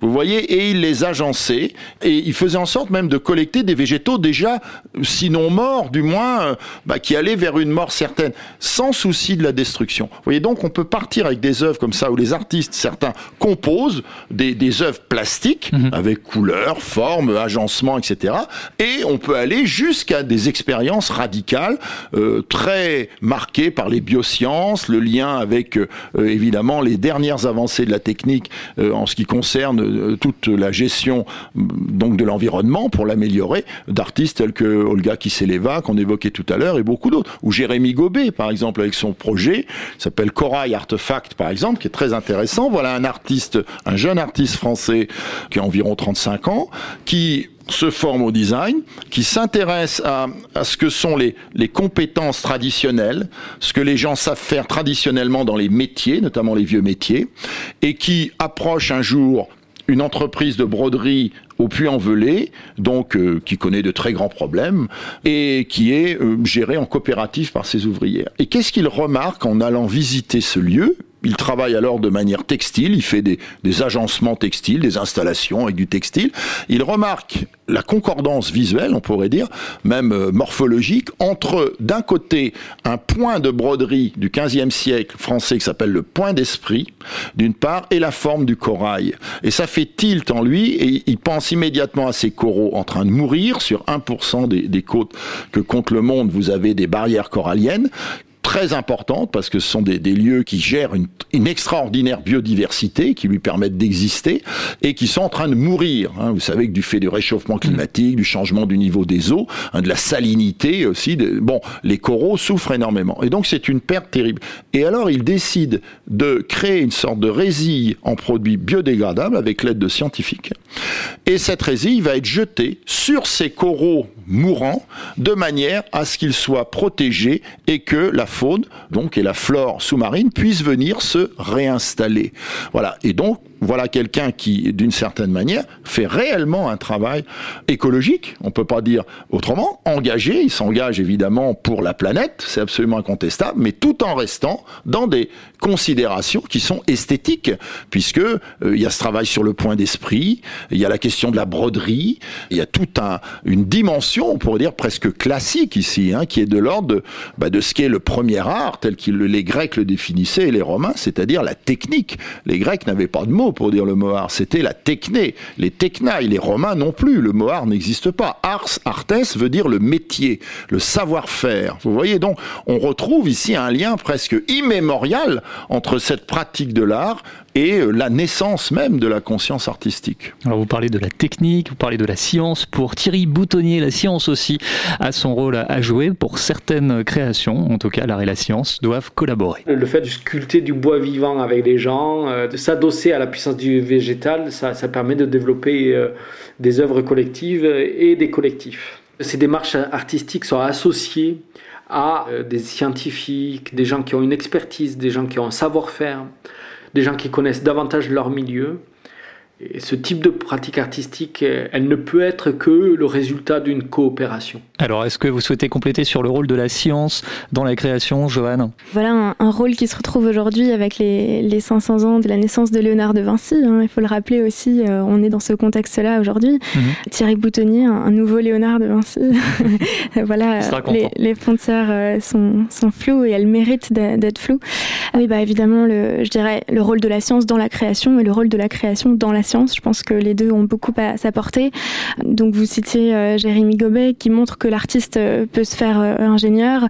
Vous voyez, et il les agençait, et il faisait en sorte même de collecter des végétaux déjà, sinon morts, du moins, euh, bah, qui allaient vers une mort certaine, sans souci de la destruction. Vous voyez, donc on peut partir avec des œuvres comme ça, où les artistes, certains, composent des, des œuvres plastiques, mhm. avec couleurs, formes, agencement, etc. Et on peut aller jusqu'à des expériences radicales, euh, très marquées par les biosciences, le lien avec, euh, évidemment, les dernières avancées de la technique en ce qui concerne concerne toute la gestion donc de l'environnement pour l'améliorer, d'artistes tels que Olga Kiseleva qu'on évoquait tout à l'heure et beaucoup d'autres, ou Jérémy Gobet par exemple avec son projet s'appelle Corail Artefact par exemple qui est très intéressant. Voilà un artiste, un jeune artiste français qui a environ 35 ans qui se forme au design, qui s'intéresse à, à, ce que sont les, les compétences traditionnelles, ce que les gens savent faire traditionnellement dans les métiers, notamment les vieux métiers, et qui approche un jour une entreprise de broderie au Puy-en-Velay, donc euh, qui connaît de très grands problèmes et qui est euh, gérée en coopérative par ses ouvrières. Et qu'est-ce qu'il remarque en allant visiter ce lieu? Il travaille alors de manière textile, il fait des, agencements textiles, des installations avec du textile. Il remarque la concordance visuelle, on pourrait dire, même euh, morphologique, entre d'un côté un point de broderie du 15e siècle français qui s'appelle le point d'esprit, d'une part, et la forme du corail. Et ça fait tilt en lui, et il pense immédiatement à ces coraux en train de mourir. Sur 1% des, des côtes que compte le monde, vous avez des barrières coralliennes très importante parce que ce sont des, des lieux qui gèrent une, une, extraordinaire biodiversité qui lui permettent d'exister et qui sont en train de mourir. Hein. Vous savez que du fait du réchauffement climatique, du changement du niveau des eaux, hein, de la salinité aussi, de, bon, les coraux souffrent énormément. Et donc c'est une perte terrible. Et alors il décide de créer une sorte de résille en produit biodégradable avec l'aide de scientifiques. Et cette résille va être jetée sur ces coraux mourants de manière à ce qu'ils soient protégés et que la donc, et la flore sous-marine puissent venir se réinstaller. Voilà. Et donc, voilà quelqu'un qui, d'une certaine manière, fait réellement un travail écologique, on peut pas dire autrement, engagé, il s'engage évidemment pour la planète, c'est absolument incontestable, mais tout en restant dans des considérations qui sont esthétiques, puisque euh, il y a ce travail sur le point d'esprit, il y a la question de la broderie, il y a toute un, une dimension, on pourrait dire presque classique ici, hein, qui est de l'ordre de, bah, de ce qu'est le premier art, tel que les Grecs le définissaient et les Romains, c'est-à-dire la technique. Les Grecs n'avaient pas de mots pour dire le mot art, c'était la techné, les technailles, les Romains non plus, le mot art n'existe pas. Ars, artes veut dire le métier, le savoir-faire. Vous voyez donc, on retrouve ici un lien presque immémorial entre cette pratique de l'art et la naissance même de la conscience artistique. Alors vous parlez de la technique, vous parlez de la science. Pour Thierry Boutonnier, la science aussi a son rôle à jouer. Pour certaines créations, en tout cas l'art et la science doivent collaborer. Le fait de sculpter du bois vivant avec les gens, de s'adosser à la puissance du végétal, ça, ça permet de développer des œuvres collectives et des collectifs. Ces démarches artistiques sont associées à des scientifiques, des gens qui ont une expertise, des gens qui ont un savoir-faire des gens qui connaissent davantage leur milieu. Et ce type de pratique artistique, elle ne peut être que le résultat d'une coopération. Alors, est-ce que vous souhaitez compléter sur le rôle de la science dans la création, Joanne Voilà un, un, rôle qui se retrouve aujourd'hui avec les, les, 500 ans de la naissance de Léonard de Vinci. Hein. Il faut le rappeler aussi, euh, on est dans ce contexte-là aujourd'hui. Mm -hmm. Thierry Boutonnier, un, un, nouveau Léonard de Vinci. voilà, les, les, frontières euh, sont, sont floues et elles méritent d'être floues. Oui, bah évidemment, le, je dirais le rôle de la science dans la création et le rôle de la création dans la science. Je pense que les deux ont beaucoup à s'apporter. Donc, vous citiez euh, Jérémy Gobet qui montre que l'artiste peut se faire euh, ingénieur.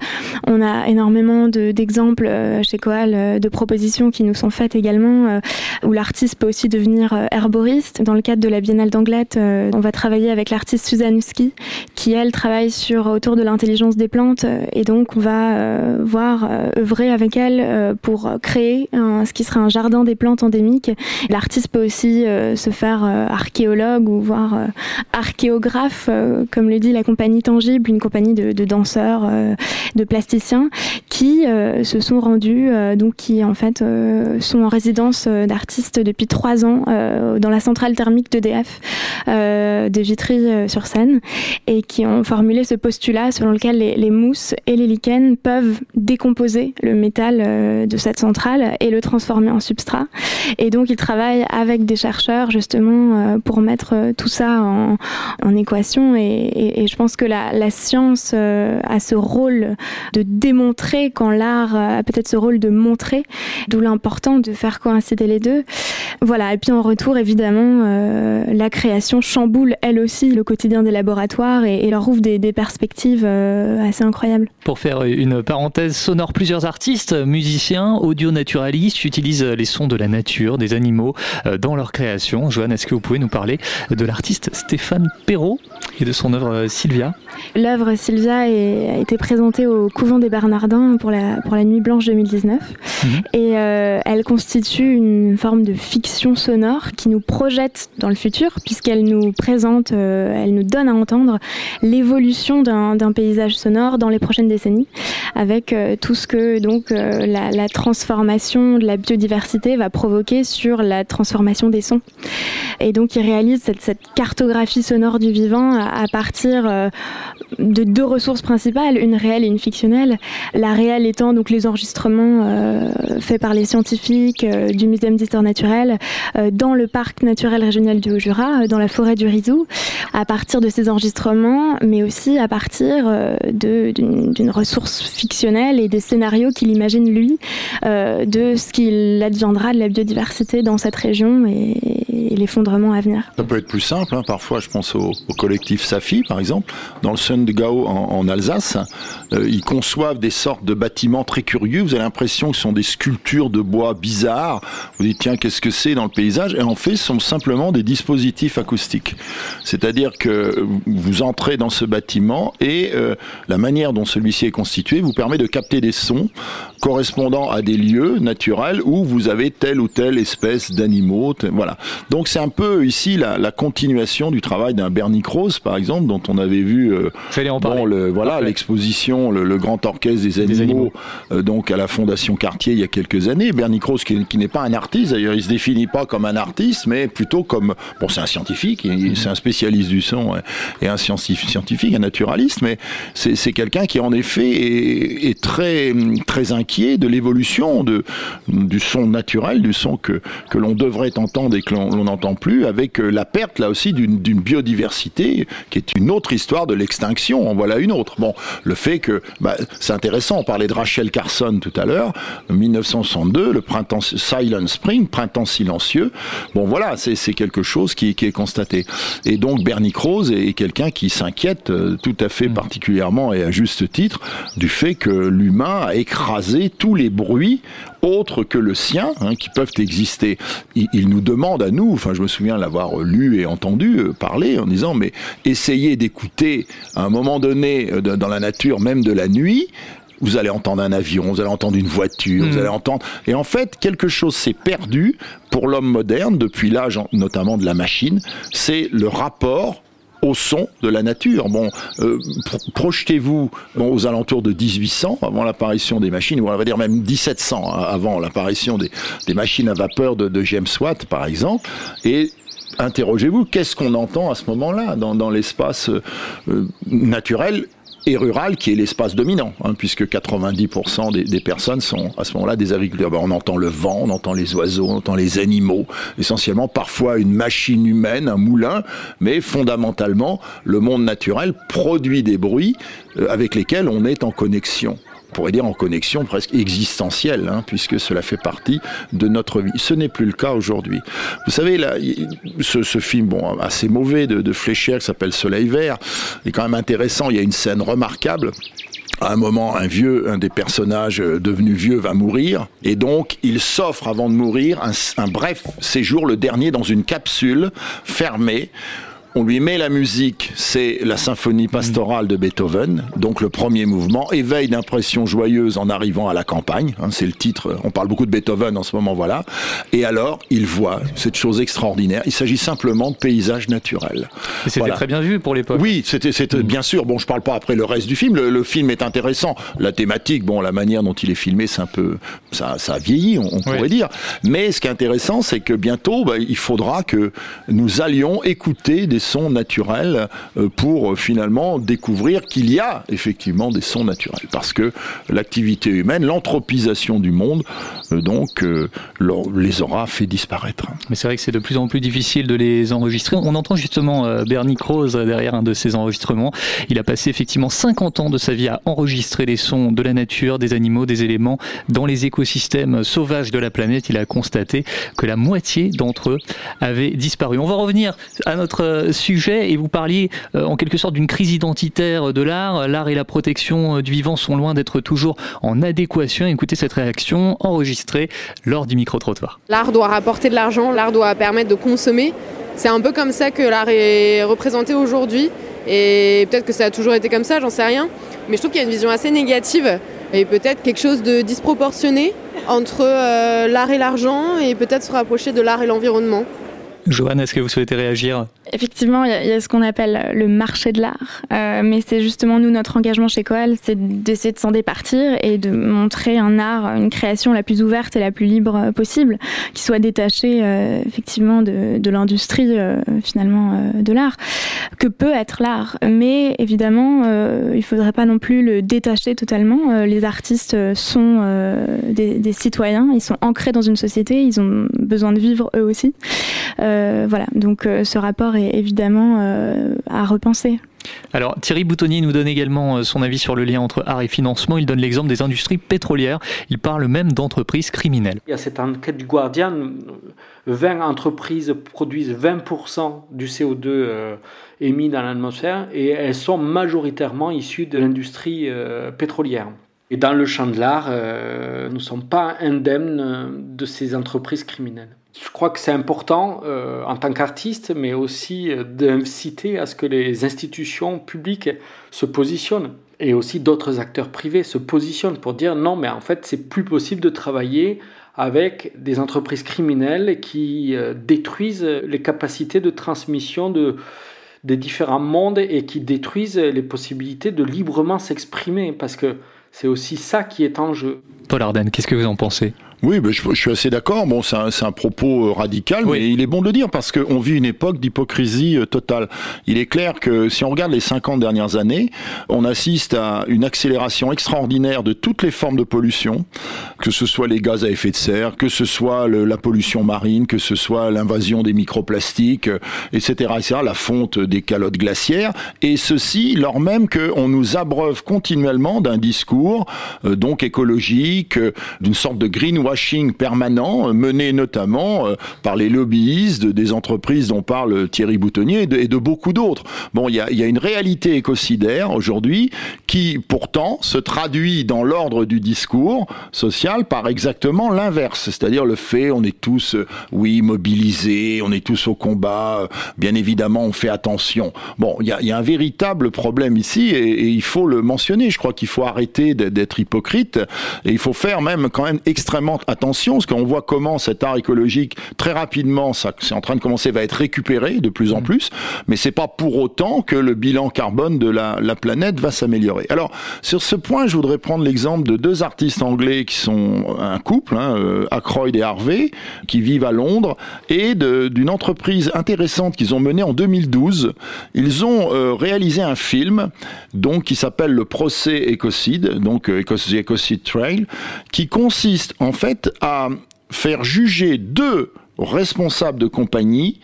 On a énormément d'exemples de, chez euh, de propositions qui nous sont faites également euh, où l'artiste peut aussi devenir herboriste. Dans le cadre de la Biennale d'Anglette, on va travailler avec l'artiste Suzanne Husky qui, elle, travaille sur autour de l'intelligence des plantes et donc on va voir œuvrer avec elle pour créer ce qui sera un jardin des plantes endémiques. L'artiste peut aussi se faire archéologue ou voir archéographe, comme le dit la compagnie Tangible, une compagnie de, danseurs, euh, de plasticiens, qui euh, se sont rendus, euh, donc qui en fait sont en résidence d'artistes depuis trois ans dans la centrale thermique d'EDF de Vitry-sur-Seine et qui ont formulé ce postulat selon lequel les, mousses et les lichens peuvent décomposer le métal de cette centrale et le transformer en substrat. Et donc ils travaillent avec des chercheurs justement pour mettre tout ça en, équation et, et je pense que la, la science euh, a ce rôle de démontrer quand l'art a peut-être ce rôle de montrer, d'où l'important de faire coïncider les deux. Voilà, et puis en retour, évidemment, euh, la création chamboule elle aussi le quotidien des laboratoires et, leur ouvre des, perspectives euh, assez incroyables. Pour faire une parenthèse sonore, plusieurs artistes, musiciens, audio-naturalistes utilisent les sons de la nature, des animaux dans leur création. Joanne, est-ce que vous pouvez nous parler de l'artiste Stéphane Perrault et de son œuvre Sylvia? L'œuvre Sylvia a été présentée au Couvent des Bernardins pour la, pour la Nuit Blanche 2019 mhm. et elle constitue une forme de fiction sonore qui nous projette dans le futur, puisqu'elle nous présente, euh, elle nous donne à entendre l'évolution d'un paysage sonore dans les prochaines décennies, avec euh, tout ce que donc euh, la, transformation de la biodiversité va provoquer sur la transformation des sons. Et donc il réalise cette, cartographie sonore du vivant à, partir de deux ressources principales, une réelle et une fictionnelle. La réelle étant donc les enregistrements faits par les scientifiques du Muséum d'histoire naturelle euh, dans le parc naturel régional du Haut-Jura, euh, dans la forêt du Rizou, à partir de ces enregistrements, mais aussi à partir euh, d'une ressource fictionnelle et des scénarios qu'il imagine lui de ce qu'il adviendra de la biodiversité dans cette région et, l'effondrement à venir. Ça peut être plus simple, hein. parfois je pense au, collectif Safi par exemple, dans le Sun de Gao en, Alsace, ils conçoivent des sortes de bâtiments très curieux, vous avez l'impression que ce sont des sculptures de bois bizarres, vous dites tiens qu'est-ce que c'est dans le paysage? Et en fait, ce sont simplement des dispositifs acoustiques. C'est-à-dire que vous entrez dans ce bâtiment et euh, la manière dont celui-ci est constitué vous permet de capter des sons correspondant à des lieux naturels où vous avez telle ou telle espèce d'animaux. Voilà. Donc c'est un peu ici la, la continuation du travail d'un Bernie Krause, par exemple, dont on avait vu euh, bon, le, voilà l'exposition, le, grand orchestre des animaux, euh, donc à la Fondation Cartier il y a quelques années. Bernie Krause qui, qui n'est pas un artiste, d'ailleurs, il se définit pas comme un artiste, mais plutôt comme bon, c'est un scientifique, c'est un spécialiste du son et un scientifique, un naturaliste, mais c'est quelqu'un qui en effet est, est très très inquiet de l'évolution de, du son naturel, du son que, que l'on devrait entendre et que l'on n'entend plus, avec euh, la perte là aussi d'une biodiversité qui est une autre histoire de l'extinction. En voilà une autre. Bon, le fait que, bah, c'est intéressant, on parlait de Rachel Carson tout à l'heure, 1962, le printemps Silent Spring, printemps silencieux. Bon voilà, c'est quelque chose qui, qui, est constaté. Et donc Bernie Krause est quelqu'un qui s'inquiète euh, tout à fait mm. particulièrement et à juste titre du fait que l'humain a écrasé tous les bruits autres que le sien, hein, qui peuvent exister. Il, nous demande à nous, enfin je me souviens l'avoir lu et entendu euh, parler en disant mais essayez d'écouter à un moment donné euh, dans la nature, même de la nuit, vous allez entendre un avion, vous allez entendre une voiture, vous hmm. allez entendre. Et en fait, quelque chose s'est perdu pour l'homme moderne depuis l'âge notamment de la machine. C'est le rapport au son de la nature. Bon, euh, projetez-vous aux alentours de 1800, avant l'apparition des machines, ou on va dire même 1700, hein, avant l'apparition des, machines à vapeur de, James Watt, par exemple, et interrogez-vous, qu'est-ce qu'on entend à ce moment-là dans, l'espace euh, naturel et rural qui est l'espace dominant, hein, puisque 90% des, personnes sont à ce moment-là des agriculteurs. Ben, on entend le vent, on entend les oiseaux, on entend les animaux, essentiellement parfois une machine humaine, un moulin, mais fondamentalement le monde naturel produit des bruits euh, avec lesquels on est en connexion on pourrait dire en connexion presque existentielle, hein, puisque cela fait partie de notre vie. Ce n'est plus le cas aujourd'hui. Vous savez, là, ce, film, bon, assez mauvais de, de qui s'appelle Soleil vert, est quand même intéressant. Il y a une scène remarquable à un moment, un vieux, un des personnages euh, devenus vieux va mourir, et donc il s'offre avant de mourir un, bref séjour, le dernier, dans une capsule fermée on lui met la musique, c'est la symphonie pastorale de Beethoven, donc le premier mouvement, éveil d'impressions joyeuses en arrivant à la campagne, hein, c'est le titre, on parle beaucoup de Beethoven en ce moment, voilà. Et alors, il voit cette chose extraordinaire, il s'agit simplement de paysages naturels. C'était très bien vu pour l'époque. Oui, c'était mm. bien sûr, bon, je parle pas après le reste du film, le, film est intéressant, la thématique, bon, la manière dont il est filmé, c'est un peu, ça, ça a vieilli, on, pourrait dire, mais ce qui est intéressant, c'est que bientôt, bah, il faudra que nous allions écouter des sons naturels pour finalement découvrir qu'il y a effectivement des sons naturels. Parce que l'activité humaine, l'anthropisation du monde, donc, les aura fait disparaître. Mais c'est vrai que c'est de plus en plus difficile de les enregistrer. On entend justement Bernie Krause derrière un de ces enregistrements. Il a passé effectivement 50 ans de sa vie à enregistrer les sons de la nature, des animaux, des éléments dans les écosystèmes sauvages de la planète. Il a constaté que la moitié d'entre eux avaient disparu. On va revenir à notre sujet et vous parliez euh, en quelque sorte d'une crise identitaire de l'art. L'art et la protection euh, du vivant sont loin d'être toujours en adéquation. Écoutez cette réaction enregistrée lors du micro-trottoir. L'art doit rapporter de l'argent, l'art doit permettre de consommer. C'est un peu comme ça que l'art est représenté aujourd'hui. Et peut-être que ça a toujours été comme ça, j'en sais rien. Mais je trouve qu'il y a une vision assez négative et peut-être quelque chose de disproportionné entre euh, l'art et l'argent et peut-être se rapprocher de l'art et l'environnement. Joanne, est-ce que vous souhaitez réagir? Effectivement, il y, a ce qu'on appelle le marché de l'art. Euh, mais c'est justement, nous, notre engagement chez Coal, c'est d'essayer de s'en départir et de montrer un art, une création la plus ouverte et la plus libre possible, qui soit détachée, euh, effectivement, de, l'industrie, euh, finalement, de l'art, que peut être l'art. Mais évidemment, il ne faudrait pas non plus le détacher totalement. les artistes sont des, citoyens, ils sont ancrés dans une société, ils ont besoin de vivre eux aussi. Voilà, donc ce rapport est évidemment euh, à repenser. Alors Thierry Boutonnier nous donne également euh, son avis sur le lien entre art et financement. Il donne l'exemple des industries pétrolières. Il parle même d'entreprises criminelles. Il y a cette enquête du Guardian. 20 entreprises produisent 20% du CO2 euh, émis dans l'atmosphère et elles sont majoritairement issues de l'industrie pétrolière. Et dans le champ de l'art, nous ne sommes pas indemnes de ces entreprises criminelles je crois que c'est important euh, en tant qu'artiste, mais aussi euh, d'inciter à ce que les institutions publiques se positionnent et aussi d'autres acteurs privés se positionnent pour dire non, mais en fait, c'est plus possible de travailler avec des entreprises criminelles qui euh, détruisent les capacités de transmission de, des différents mondes et qui détruisent les possibilités de librement s'exprimer parce que c'est aussi ça qui est en jeu. Paul Arden, qu'est-ce que vous en pensez? Oui, ben, je, suis assez d'accord. Bon, c'est un, un, propos euh, radical, mais il est bon de le dire parce qu'on vit une époque d'hypocrisie euh, totale. Il est clair que si on regarde les 50 dernières années, on assiste à une accélération extraordinaire de toutes les formes de pollution, que ce soit les gaz à effet de serre, que ce soit le, la pollution marine, que ce soit l'invasion des microplastiques, etc., euh, etc., la fonte des calottes glaciaires, et ceci, lors même qu'on nous abreuve continuellement d'un discours donc écologique, d'une sorte de greenwashing permanent euh, mené notamment euh, par les lobbyistes des entreprises dont parle Thierry Boutonnier et de, beaucoup d'autres. Bon, il y a, une réalité écocidaire aujourd'hui qui pourtant se traduit dans l'ordre du discours social par exactement l'inverse, c'est-à-dire le fait on est tous, euh, oui, mobilisés, on est tous au combat, bien évidemment on fait attention. Bon, il y a, un véritable problème ici et il faut le mentionner. Je crois qu'il faut arrêter d'être hypocrite et il faut faire même quand même extrêmement attention, parce qu'on voit comment cet art écologique, très rapidement, ça, c'est en train de commencer, va être récupéré de plus en mm. plus, mais c'est pas pour autant que le bilan carbone de la, la d'une va s'améliorer. Alors, sur ce point, je voudrais prendre l'exemple de deux artistes anglais qui sont un couple, hein, euh, Ackroyd et Harvey, qui vivent à Londres, et d'une entreprise intéressante qu'ils ont menée en 2012. Ils ont euh, réalisé un film, donc, qui s'appelle Le procès écocide, donc euh, Ecocide Trail, qui consiste en fait à faire juger deux responsables de compagnie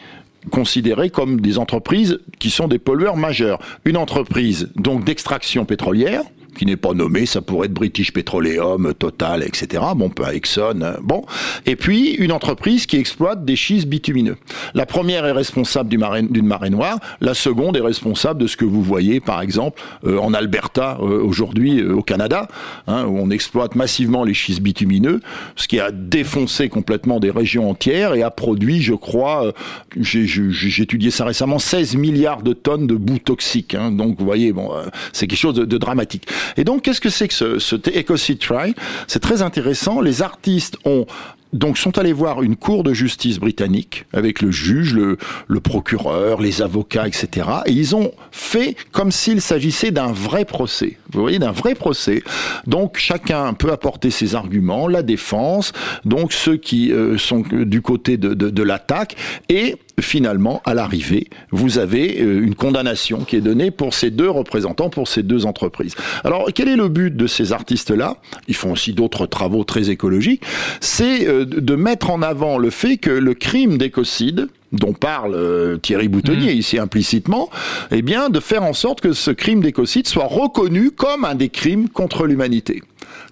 considérés comme des entreprises qui sont des pollueurs majeurs. Une entreprise donc d'extraction pétrolière, qui n'est pas nommé, ça pourrait être British Petroleum, Total, etc. Bon, pas Exxon, euh, bon. Et puis, une entreprise qui exploite des schistes bitumineux. La première est responsable d'une marée, noire, la seconde est responsable de ce que vous voyez, par exemple, euh, en Alberta, euh, aujourd'hui, au Canada, hein, où on exploite massivement les schistes bitumineux, ce qui a défoncé complètement des régions entières et a produit, je crois, j'ai étudié ça récemment, 16 milliards de tonnes de boue toxique. Hein. donc, vous voyez, bon, c'est quelque chose de dramatique. Et donc, qu'est-ce que c'est que ce, ce Ecocide Trial? C'est très intéressant. Les artistes ont donc sont allés voir une cour de justice britannique avec le juge, le, le, procureur, les avocats, etc. Et ils ont fait comme s'il s'agissait d'un vrai procès. Vous voyez, d'un vrai procès. Donc chacun peut apporter ses arguments, la défense, donc ceux qui euh, sont du côté de, de, de l'attaque, et finalement, à l'arrivée, vous avez euh, une condamnation qui est donnée pour ces deux représentants, pour ces deux entreprises. Alors, quel est le but de ces artistes-là? Ils font aussi d'autres travaux très écologiques. C'est euh, de mettre en avant le fait que le crime d'écocide, dont parle euh, Thierry Boutonnier mmh. ici implicitement, eh bien, de faire en sorte que ce crime d'écocide soit reconnu comme un des crimes contre l'humanité,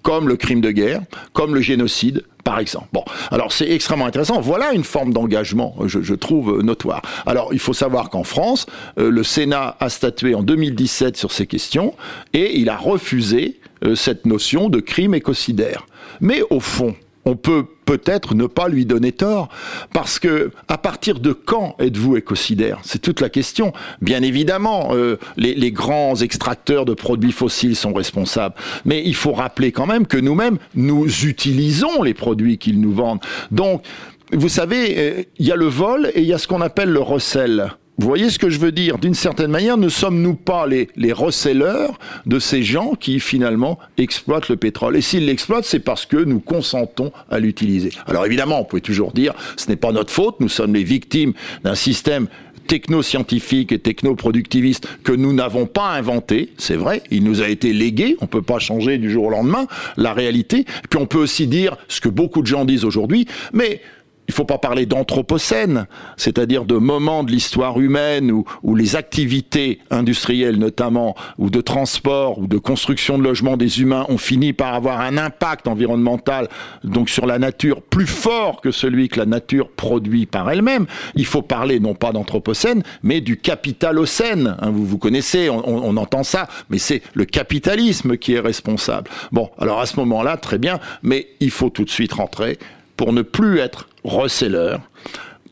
comme le crime de guerre, comme le génocide, par exemple. Bon, alors c'est extrêmement intéressant. Voilà une forme d'engagement, je, trouve notoire. Alors il faut savoir qu'en France, euh, le Sénat a statué en 2017 sur ces questions et il a refusé euh, cette notion de crime écocidaire. Mais au fond, on peut peut-être ne pas lui donner tort, parce que à partir de quand êtes-vous écocidaire? C'est toute la question. Bien évidemment, euh, les, les, grands extracteurs de produits fossiles sont responsables, mais il faut rappeler quand même que nous-mêmes, nous utilisons les produits qu'ils nous vendent. Donc, vous savez, euh, il y a le vol et il y a ce qu'on appelle le recel. Vous voyez ce que je veux dire? D'une certaine manière, ne sommes-nous pas les, les receleurs de ces gens qui finalement exploitent le pétrole? Et s'ils l'exploitent, c'est parce que nous consentons à l'utiliser. Alors évidemment, on peut toujours dire, ce n'est pas notre faute, nous sommes les victimes d'un système techno-scientifique et techno-productiviste que nous n'avons pas inventé, c'est vrai, il nous a été légué, on peut pas changer du jour au lendemain la réalité. Puis on peut aussi dire ce que beaucoup de gens disent aujourd'hui, mais il faut pas parler d'anthropocène, c'est-à-dire de moments de l'histoire humaine où, où, les activités industrielles notamment, ou de transport, ou de construction de logements des humains ont fini par avoir un impact environnemental, donc sur la nature, plus fort que celui que la nature produit par elle-même. Il faut parler non pas d'anthropocène, mais du capitalocène. Hein, vous, vous connaissez, on, on entend ça, mais c'est le capitalisme qui est responsable. Bon, alors à ce moment-là, très bien, mais il faut tout de suite rentrer pour ne plus être receleur,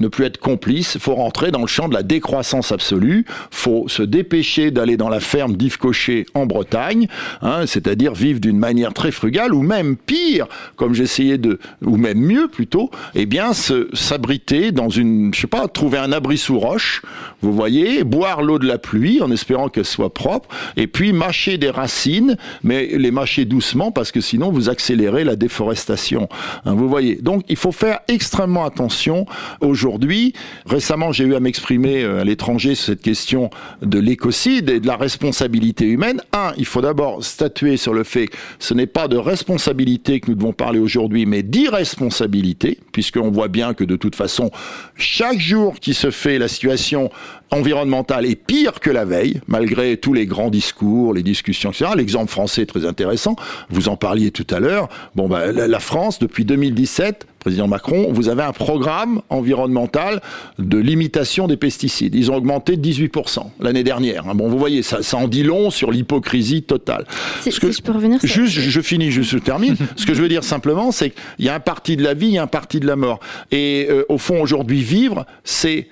ne plus être complice, faut rentrer dans le champ de la décroissance absolue, faut se dépêcher d'aller dans la ferme d'Yves Cochet en Bretagne, hein, c'est-à-dire vivre d'une manière très frugale, ou même pire, comme j'essayais de, ou même mieux plutôt, eh bien s'abriter dans une, je sais pas, trouver un abri sous roche, vous voyez, boire l'eau de la pluie en espérant qu'elle soit propre, et puis mâcher des racines, mais les mâcher doucement parce que sinon vous accélérez la déforestation. Hein, vous voyez, donc il faut faire extrêmement attention aujourd'hui aujourd'hui. Récemment, j'ai eu à m'exprimer euh, à l'étranger sur cette question de l'écocide et de la responsabilité humaine. Un, il faut d'abord statuer sur le fait que ce n'est pas de responsabilité que nous devons parler aujourd'hui, mais d'irresponsabilité, puisqu'on voit bien que de toute façon, chaque jour qui se fait, la situation environnementale est pire que la veille, malgré tous les grands discours, les discussions, etc. L'exemple français est très intéressant. Vous en parliez tout à l'heure. Bon, bah, la France, depuis 2017, président Macron, vous avez un programme environnemental de limitation des pesticides. Ils ont augmenté de 18% l'année dernière. Bon, vous voyez, ça, ça en dit long sur l'hypocrisie totale. Si, je peux revenir. Juste, je, finis, je termine. Ce que je veux dire simplement, c'est qu'il y a un parti de la vie, il y a un parti de la mort. Et euh, au fond, aujourd'hui, vivre, c'est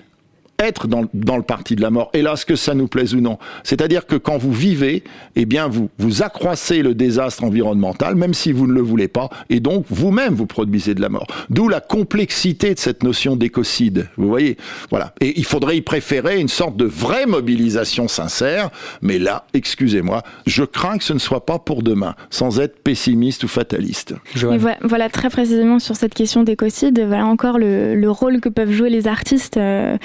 être dans, dans, le parti de la mort. Et là, ce que ça nous plaise ou non. C'est-à-dire que quand vous vivez, eh bien, vous, vous accroissez le désastre environnemental, même si vous ne le voulez pas, et donc vous-même vous produisez de la mort. D'où la complexité de cette notion d'écocide. Vous voyez, voilà. Et il faudrait y préférer une sorte de vraie mobilisation sincère. Mais là, excusez-moi, je crains que ce ne soit pas pour demain, sans être pessimiste ou fataliste. Voilà, voilà, très précisément sur cette question d'écocide. Voilà encore le, le, rôle que peuvent jouer les artistes. Euh,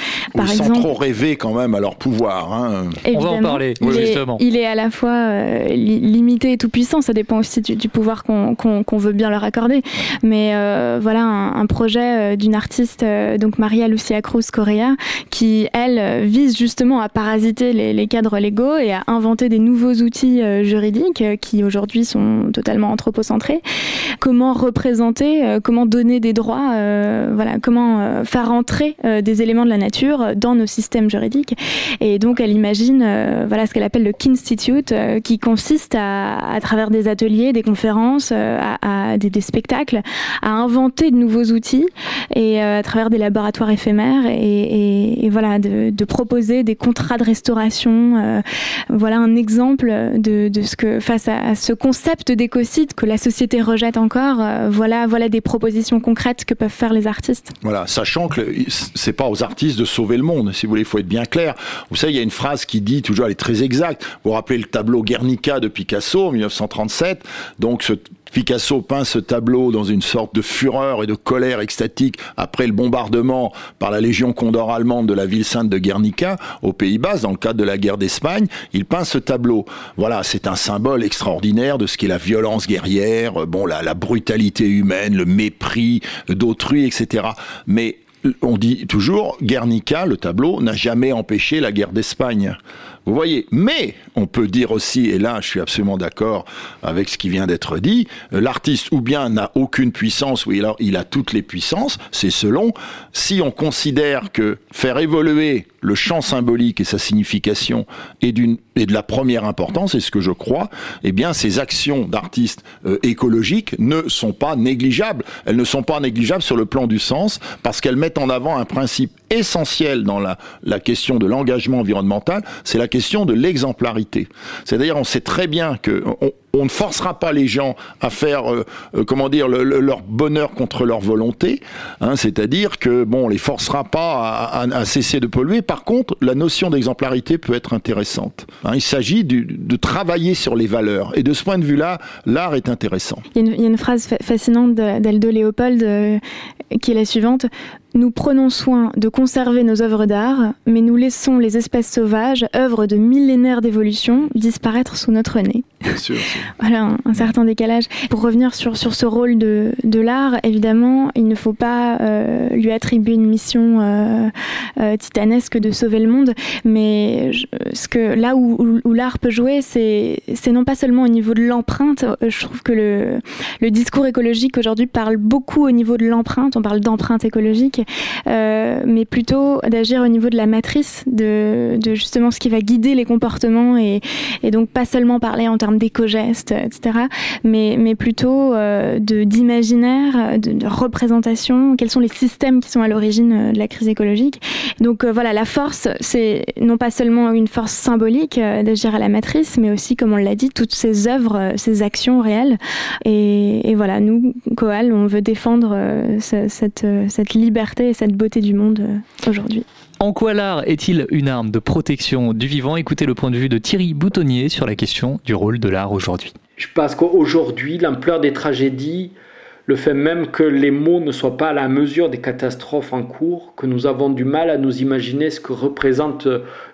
sans trop rêver quand même à leur pouvoir. Hein. On va en parler, il justement. Est, il est à la fois euh, limité et tout puissant, ça dépend aussi du, pouvoir qu'on veut bien leur accorder. Mais euh, voilà un, projet euh, d'une artiste, donc Maria Lucia Cruz Correa, qui elle vise justement à parasiter les, les, cadres légaux et à inventer des nouveaux outils juridiques qui aujourd'hui sont totalement anthropocentrés. Comment représenter, comment donner des droits, voilà, comment faire entrer des éléments de la nature dans nos systèmes juridiques. Et donc, elle imagine euh, voilà, ce qu'elle appelle le Kinstitute, euh, qui consiste à, travers des ateliers, des conférences, euh, à, des, spectacles, à inventer de nouveaux outils et à travers des laboratoires éphémères et, voilà, de, proposer des contrats de restauration. voilà un exemple de, de, ce que, face à, ce concept d'écocide que la société rejette encore, voilà, voilà des propositions concrètes que peuvent faire les artistes. Voilà, sachant que c'est pas aux artistes de sauver le monde, si vous voulez, il faut être bien clair. Vous savez, il y a une phrase qui dit, toujours, elle est très exacte, vous vous rappelez le tableau Guernica de Picasso, en 1937, donc Picasso peint ce tableau dans une sorte de fureur et de colère extatique après le bombardement par la Légion Condor allemande de la ville sainte de Guernica, aux Pays-Bas, dans le cadre de la guerre d'Espagne. Il peint ce tableau. Voilà, c'est un symbole extraordinaire de ce qu'est la violence guerrière, bon, la, la brutalité humaine, le mépris d'autrui, etc. Mais on dit toujours, Guernica, le tableau, n'a jamais empêché la guerre d'Espagne. Vous voyez, mais on peut dire aussi, et là je suis absolument d'accord avec ce qui vient d'être dit, l'artiste ou bien n'a aucune puissance ou il a, il a toutes les puissances, c'est selon, si on considère que faire évoluer le champ symbolique et sa signification est, d'une, est de la première importance, et ce que je crois, eh bien ces actions d'artistes euh, écologiques ne sont pas négligeables. Elles ne sont pas négligeables sur le plan du sens, parce qu'elles mettent en avant un principe essentiel dans la, la question de l'engagement environnemental, c'est la question de l'exemplarité. C'est-à-dire, on sait très bien que on ne forcera pas les gens à faire, euh, euh, comment dire, le, le, leur bonheur contre leur volonté. Hein, C'est-à-dire que bon, on les forcera pas à, à, à, cesser de polluer. Par contre, la notion d'exemplarité peut être intéressante. Hein, il s'agit de travailler sur les valeurs. Et de ce point de vue-là, l'art est intéressant. Il y, a une, il y, a une, phrase fascinante d'Aldo Léopold euh, qui est la suivante. Nous prenons soin de conserver nos œuvres d'art, mais nous laissons les espèces sauvages, œuvres de millénaires d'évolution, disparaître sous notre nez. Bien sûr. Voilà, un, certain décalage. Pour revenir sur, sur ce rôle de, de l'art, évidemment, il ne faut pas euh, lui attribuer une mission euh, euh, titanesque de sauver le monde, mais ce que, là où, l'art peut jouer, c'est non pas seulement au niveau de l'empreinte. Je trouve que le, discours écologique aujourd'hui parle beaucoup au niveau de l'empreinte, on parle d'empreinte écologique, mais plutôt d'agir au niveau de la matrice, de, de, justement ce qui va guider les comportements et, et donc pas seulement parler en termes d'éco-gestes, etc., mais, plutôt euh, d'imaginaire, de, de, représentation, quels sont les systèmes qui sont à l'origine euh, de la crise écologique. Donc euh, voilà, la force, c'est non pas seulement une force symbolique euh, d'agir à la matrice, mais aussi, comme on l'a dit, toutes ces œuvres, euh, ces actions réelles. Et, voilà, nous, Coal, on veut défendre euh, cette liberté et cette beauté du monde aujourd'hui. En quoi l'art est-il une arme de protection du vivant? Écoutez le point de vue de Thierry Boutonnier sur la question du rôle de l'art aujourd'hui. Je pense qu'aujourd'hui, l'ampleur des tragédies, le fait même que les mots ne soient pas à la mesure des catastrophes en cours, que nous avons du mal à nous imaginer ce que représente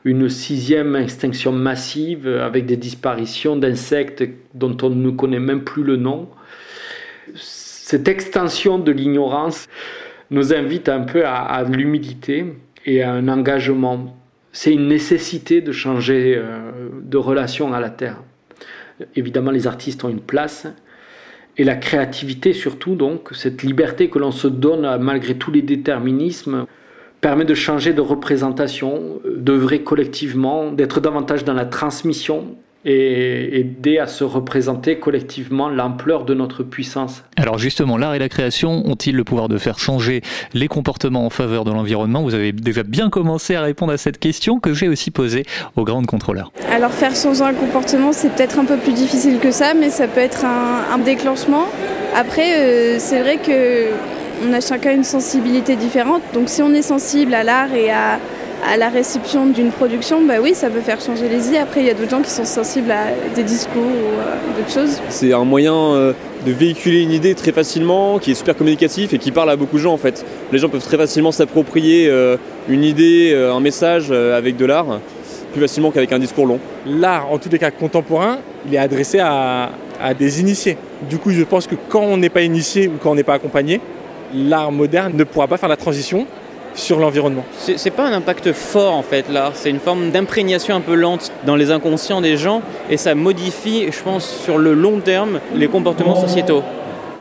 une sixième extinction massive avec des disparitions d'insectes dont on ne connaît même plus le nom. Cette extension de l'ignorance nous invite un peu à, à l'humilité et un engagement. C'est une nécessité de changer euh, de relation à la Terre. Évidemment, les artistes ont une place, et la créativité surtout, donc, cette liberté que l'on se donne malgré tous les déterminismes, permet de changer de représentation, d'œuvrer collectivement, d'être davantage dans la transmission et aider à se représenter collectivement l'ampleur de notre puissance. Alors justement, l'art et la création ont-ils le pouvoir de faire changer les comportements en faveur de l'environnement? Vous avez déjà bien commencé à répondre à cette question que j'ai aussi posée au grand contrôleur. Alors faire changer un comportement, c'est peut-être un peu plus difficile que ça, mais ça peut être un, un déclenchement. Après, euh, c'est vrai que on a chacun une sensibilité différente, donc si on est sensible à l'art et à à la réception d'une production, bah oui, ça peut faire changer les idées. Après, il y a d'autres gens qui sont sensibles à des discours ou euh, d'autres choses. C'est un moyen euh, de véhiculer une idée très facilement, qui est super communicatif et qui parle à beaucoup de gens en fait. Les gens peuvent très facilement s'approprier euh, une idée, un message avec de l'art, plus facilement qu'avec un discours long. L'art, en tous les cas contemporain, il est adressé à, à des initiés. Du coup, je pense que quand on n'est pas initié ou quand on n'est pas accompagné, l'art moderne ne pourra pas faire la transition sur l'environnement. C'est pas un impact fort en fait là, c'est une forme d'imprégnation un peu lente dans les inconscients des gens et ça modifie, je pense, sur le long terme les comportements sociétaux.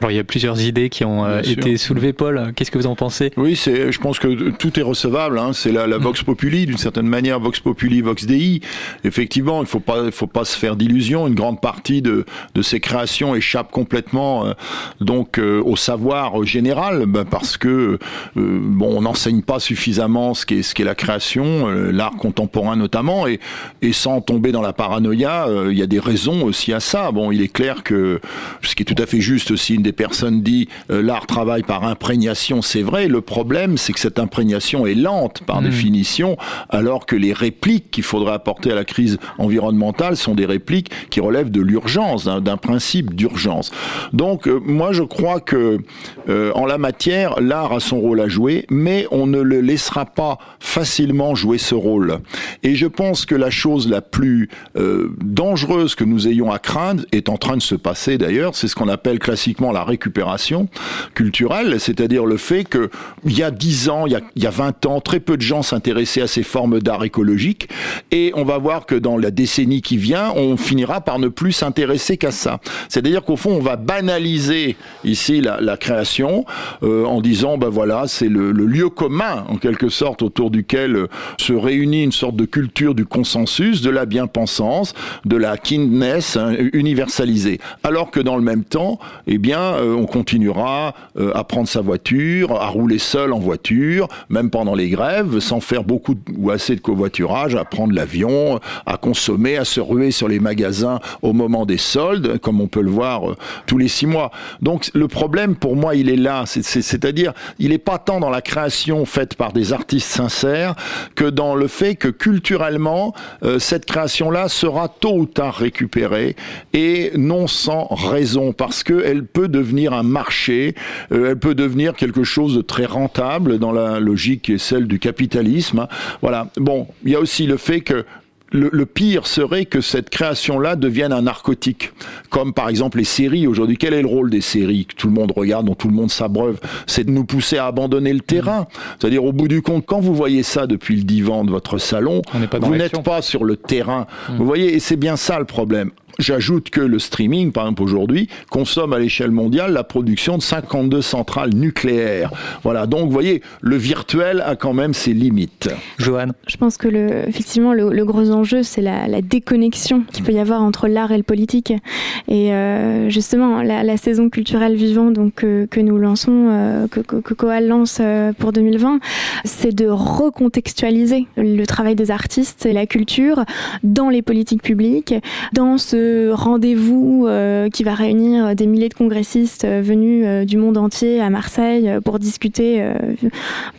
Alors, il y a plusieurs idées qui ont euh, été soulevées, Paul. Qu'est-ce que vous en pensez? Oui, c'est, je pense que tout est recevable. Hein. C'est la, la, vox populi, d'une certaine manière, vox populi, vox dei. Effectivement, il faut pas, il faut pas se faire d'illusions. Une grande partie de, de ces créations échappe complètement, euh, donc, euh, au savoir général, bah, parce que euh, bon, on n'enseigne pas suffisamment ce qu'est, ce qu'est la création, euh, l'art contemporain notamment, et, et sans tomber dans la paranoïa, il y a des raisons aussi à ça. Bon, il est clair que ce qui est tout à fait juste aussi une des personnes disent l'art travaille par imprégnation, c'est vrai. Le problème, c'est que cette imprégnation est lente par mmh. définition, alors que les répliques qu'il faudrait apporter à la crise environnementale sont des répliques qui relèvent de l'urgence, d'un principe d'urgence. Donc, moi, je crois que en la matière, l'art a son rôle à jouer, mais on ne le laissera pas facilement jouer ce rôle. Et je pense que la chose la plus euh, dangereuse que nous ayons à craindre est en train de se passer d'ailleurs, c'est ce qu'on appelle classiquement la récupération culturelle, c'est-à-dire le fait que il y a 10 ans, il y a, il y a 20 ans, très peu de gens s'intéressaient à ces formes d'art écologique et on va voir que dans la décennie qui vient, on finira par ne plus s'intéresser qu'à ça. C'est-à-dire qu'au fond, on va banaliser ici la, création euh, en disant ben voilà, c'est le, le lieu commun en quelque sorte autour duquel euh, se réunit une sorte de culture du consensus, de la bien-pensance, de la kindness hein, universalisée. Alors que dans le même temps, eh bien, euh, on continuera euh, à prendre sa voiture, à rouler seul en voiture, même pendant les grèves, sans faire beaucoup ou assez de covoiturage, à prendre l'avion, à consommer, à se ruer sur les magasins au moment des soldes, comme on peut le voir tous les six mois. Donc le problème pour moi, il est là, c'est-à-dire, il n'est pas tant dans la création faite par des artistes sincères que dans le fait que culturellement, euh, cette création-là sera tôt ou tard récupérée et non sans raison parce qu'elle peut devenir un marché, euh, elle peut devenir quelque chose de très rentable dans la logique qui est celle du capitalisme. Voilà. Bon, il y a aussi le fait que le, pire serait que cette création-là devienne un narcotique, comme par exemple les séries aujourd'hui. Quel est le rôle des séries que tout le monde regarde, dont tout le monde s'abreuve? C'est de nous pousser à abandonner le terrain. C'est-à-dire, au bout du compte, quand vous voyez ça depuis le divan de votre salon, vous n'êtes pas sur le terrain. Mmh. Vous voyez, et c'est bien ça le problème. J'ajoute que le streaming, par exemple aujourd'hui, consomme à l'échelle mondiale la production de 52 centrales nucléaires. Voilà, donc vous voyez, le virtuel a quand même ses limites. Joanne Je pense que le, effectivement, le, gros enjeu, c'est la, déconnexion qu'il peut y avoir entre l'art et le politique. Et euh, justement, la, saison culturelle vivante donc, que nous lançons, euh, que, que, Coal lance euh, pour 2020, c'est de recontextualiser le travail des artistes et la culture dans les politiques publiques, dans ce rendez-vous euh, qui va réunir des milliers de congressistes euh, venus euh, du monde entier à Marseille pour discuter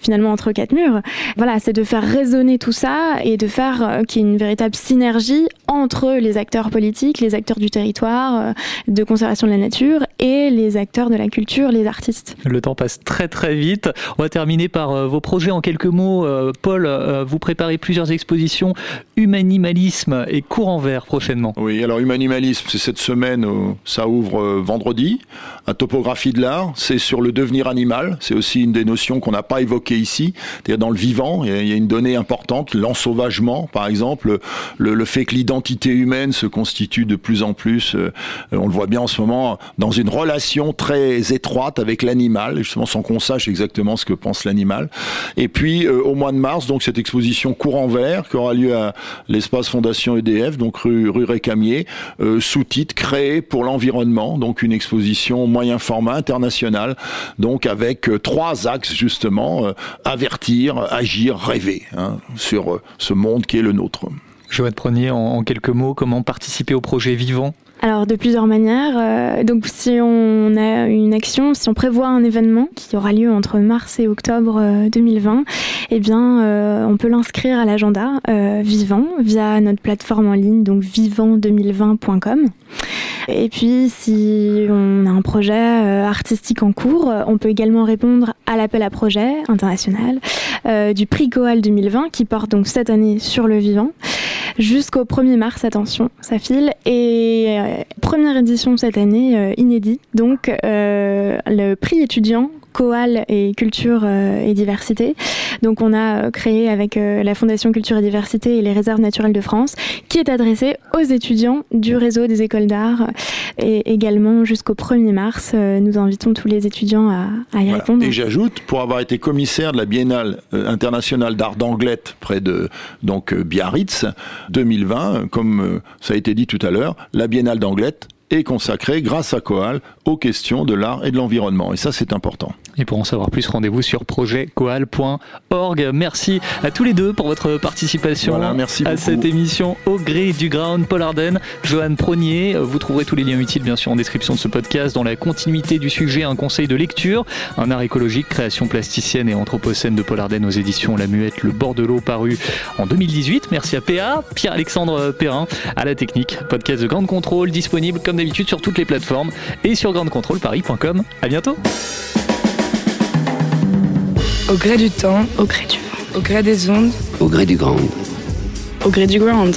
finalement entre quatre murs. Voilà, c'est de faire résonner tout ça et de faire qu'il y ait une véritable synergie entre les acteurs politiques, les acteurs du territoire, de conservation de la nature et les acteurs de la culture, les artistes. Le temps passe très très vite. On va terminer par vos projets en quelques mots. Paul, vous préparez plusieurs expositions humanimalisme et courant vert prochainement. Oui, alors Humanimalisme, c'est cette semaine, ça ouvre euh, vendredi. À Topographie de l'art, c'est sur le devenir animal. C'est aussi une des notions qu'on n'a pas évoquées ici. C'est-à-dire dans le vivant, il y a une donnée importante, l'ensauvagement, par exemple, le, fait que l'identité humaine se constitue de plus en plus, euh, on le voit bien en ce moment, dans une relation très étroite avec l'animal, justement sans qu'on sache exactement ce que pense l'animal. Et puis euh, au mois de mars, donc cette exposition Courant Vert qui aura lieu à l'espace Fondation EDF, donc rue Récamier, euh, sous-titre créé pour l'environnement, donc une exposition moyen format international, donc avec euh, trois axes justement euh, avertir, agir, rêver hein, sur ce monde qui est le nôtre. Joël Prenier, en quelques mots, comment participer au projet Vivant? Alors de plusieurs manières. Euh, donc si on a une action, si on prévoit un événement qui aura lieu entre mars et octobre 2020, euh, eh bien euh, on peut l'inscrire à l'agenda Vivant via notre plateforme en ligne donc vivant2020.com. Et puis si on a un projet artistique en cours, on peut également répondre à l'appel à projet international du prix Coal 2020 qui porte donc cette année sur le vivant jusqu'au 1er mars, attention, ça file. Et euh, première édition cette année, euh, inédit. Donc, euh, le prix étudiant Coal et Culture et Diversité. Donc on a créé avec la Fondation Culture et Diversité et les Réserves naturelles de France, qui est adressé aux étudiants du réseau des écoles d'art. Et également jusqu'au 1er mars, nous invitons tous les étudiants à, y répondre. Et j'ajoute, pour avoir été commissaire de la Biennale internationale d'art d'Anglette près de donc Biarritz, 2020, comme euh, ça a été dit tout à l'heure, la Biennale d'Anglette est consacrée, grâce à Coal, aux questions de l'art et de l'environnement. Et ça, c'est important. Et pour en savoir plus, rendez-vous sur projetcoal.org. Merci à tous les deux pour votre participation merci à cette émission au gré du ground. Paul Arden, Johan Pronier. Vous trouverez tous les liens utiles, bien sûr, en description de ce podcast. Dans la continuité du sujet, un conseil de lecture, un art écologique, création plasticienne et anthropocène de Paul Arden aux éditions La Muette, Le bord de l'eau, paru en 2018. Merci à PA, Pierre-Alexandre Perrin, à la technique. Podcast de Grande Contrôle, disponible comme d'habitude sur toutes les plateformes et sur grandecontrôleparis.com. À bientôt. Au gré du temps, au gré du vent, au gré des ondes, au gré du grand, au gré du ground.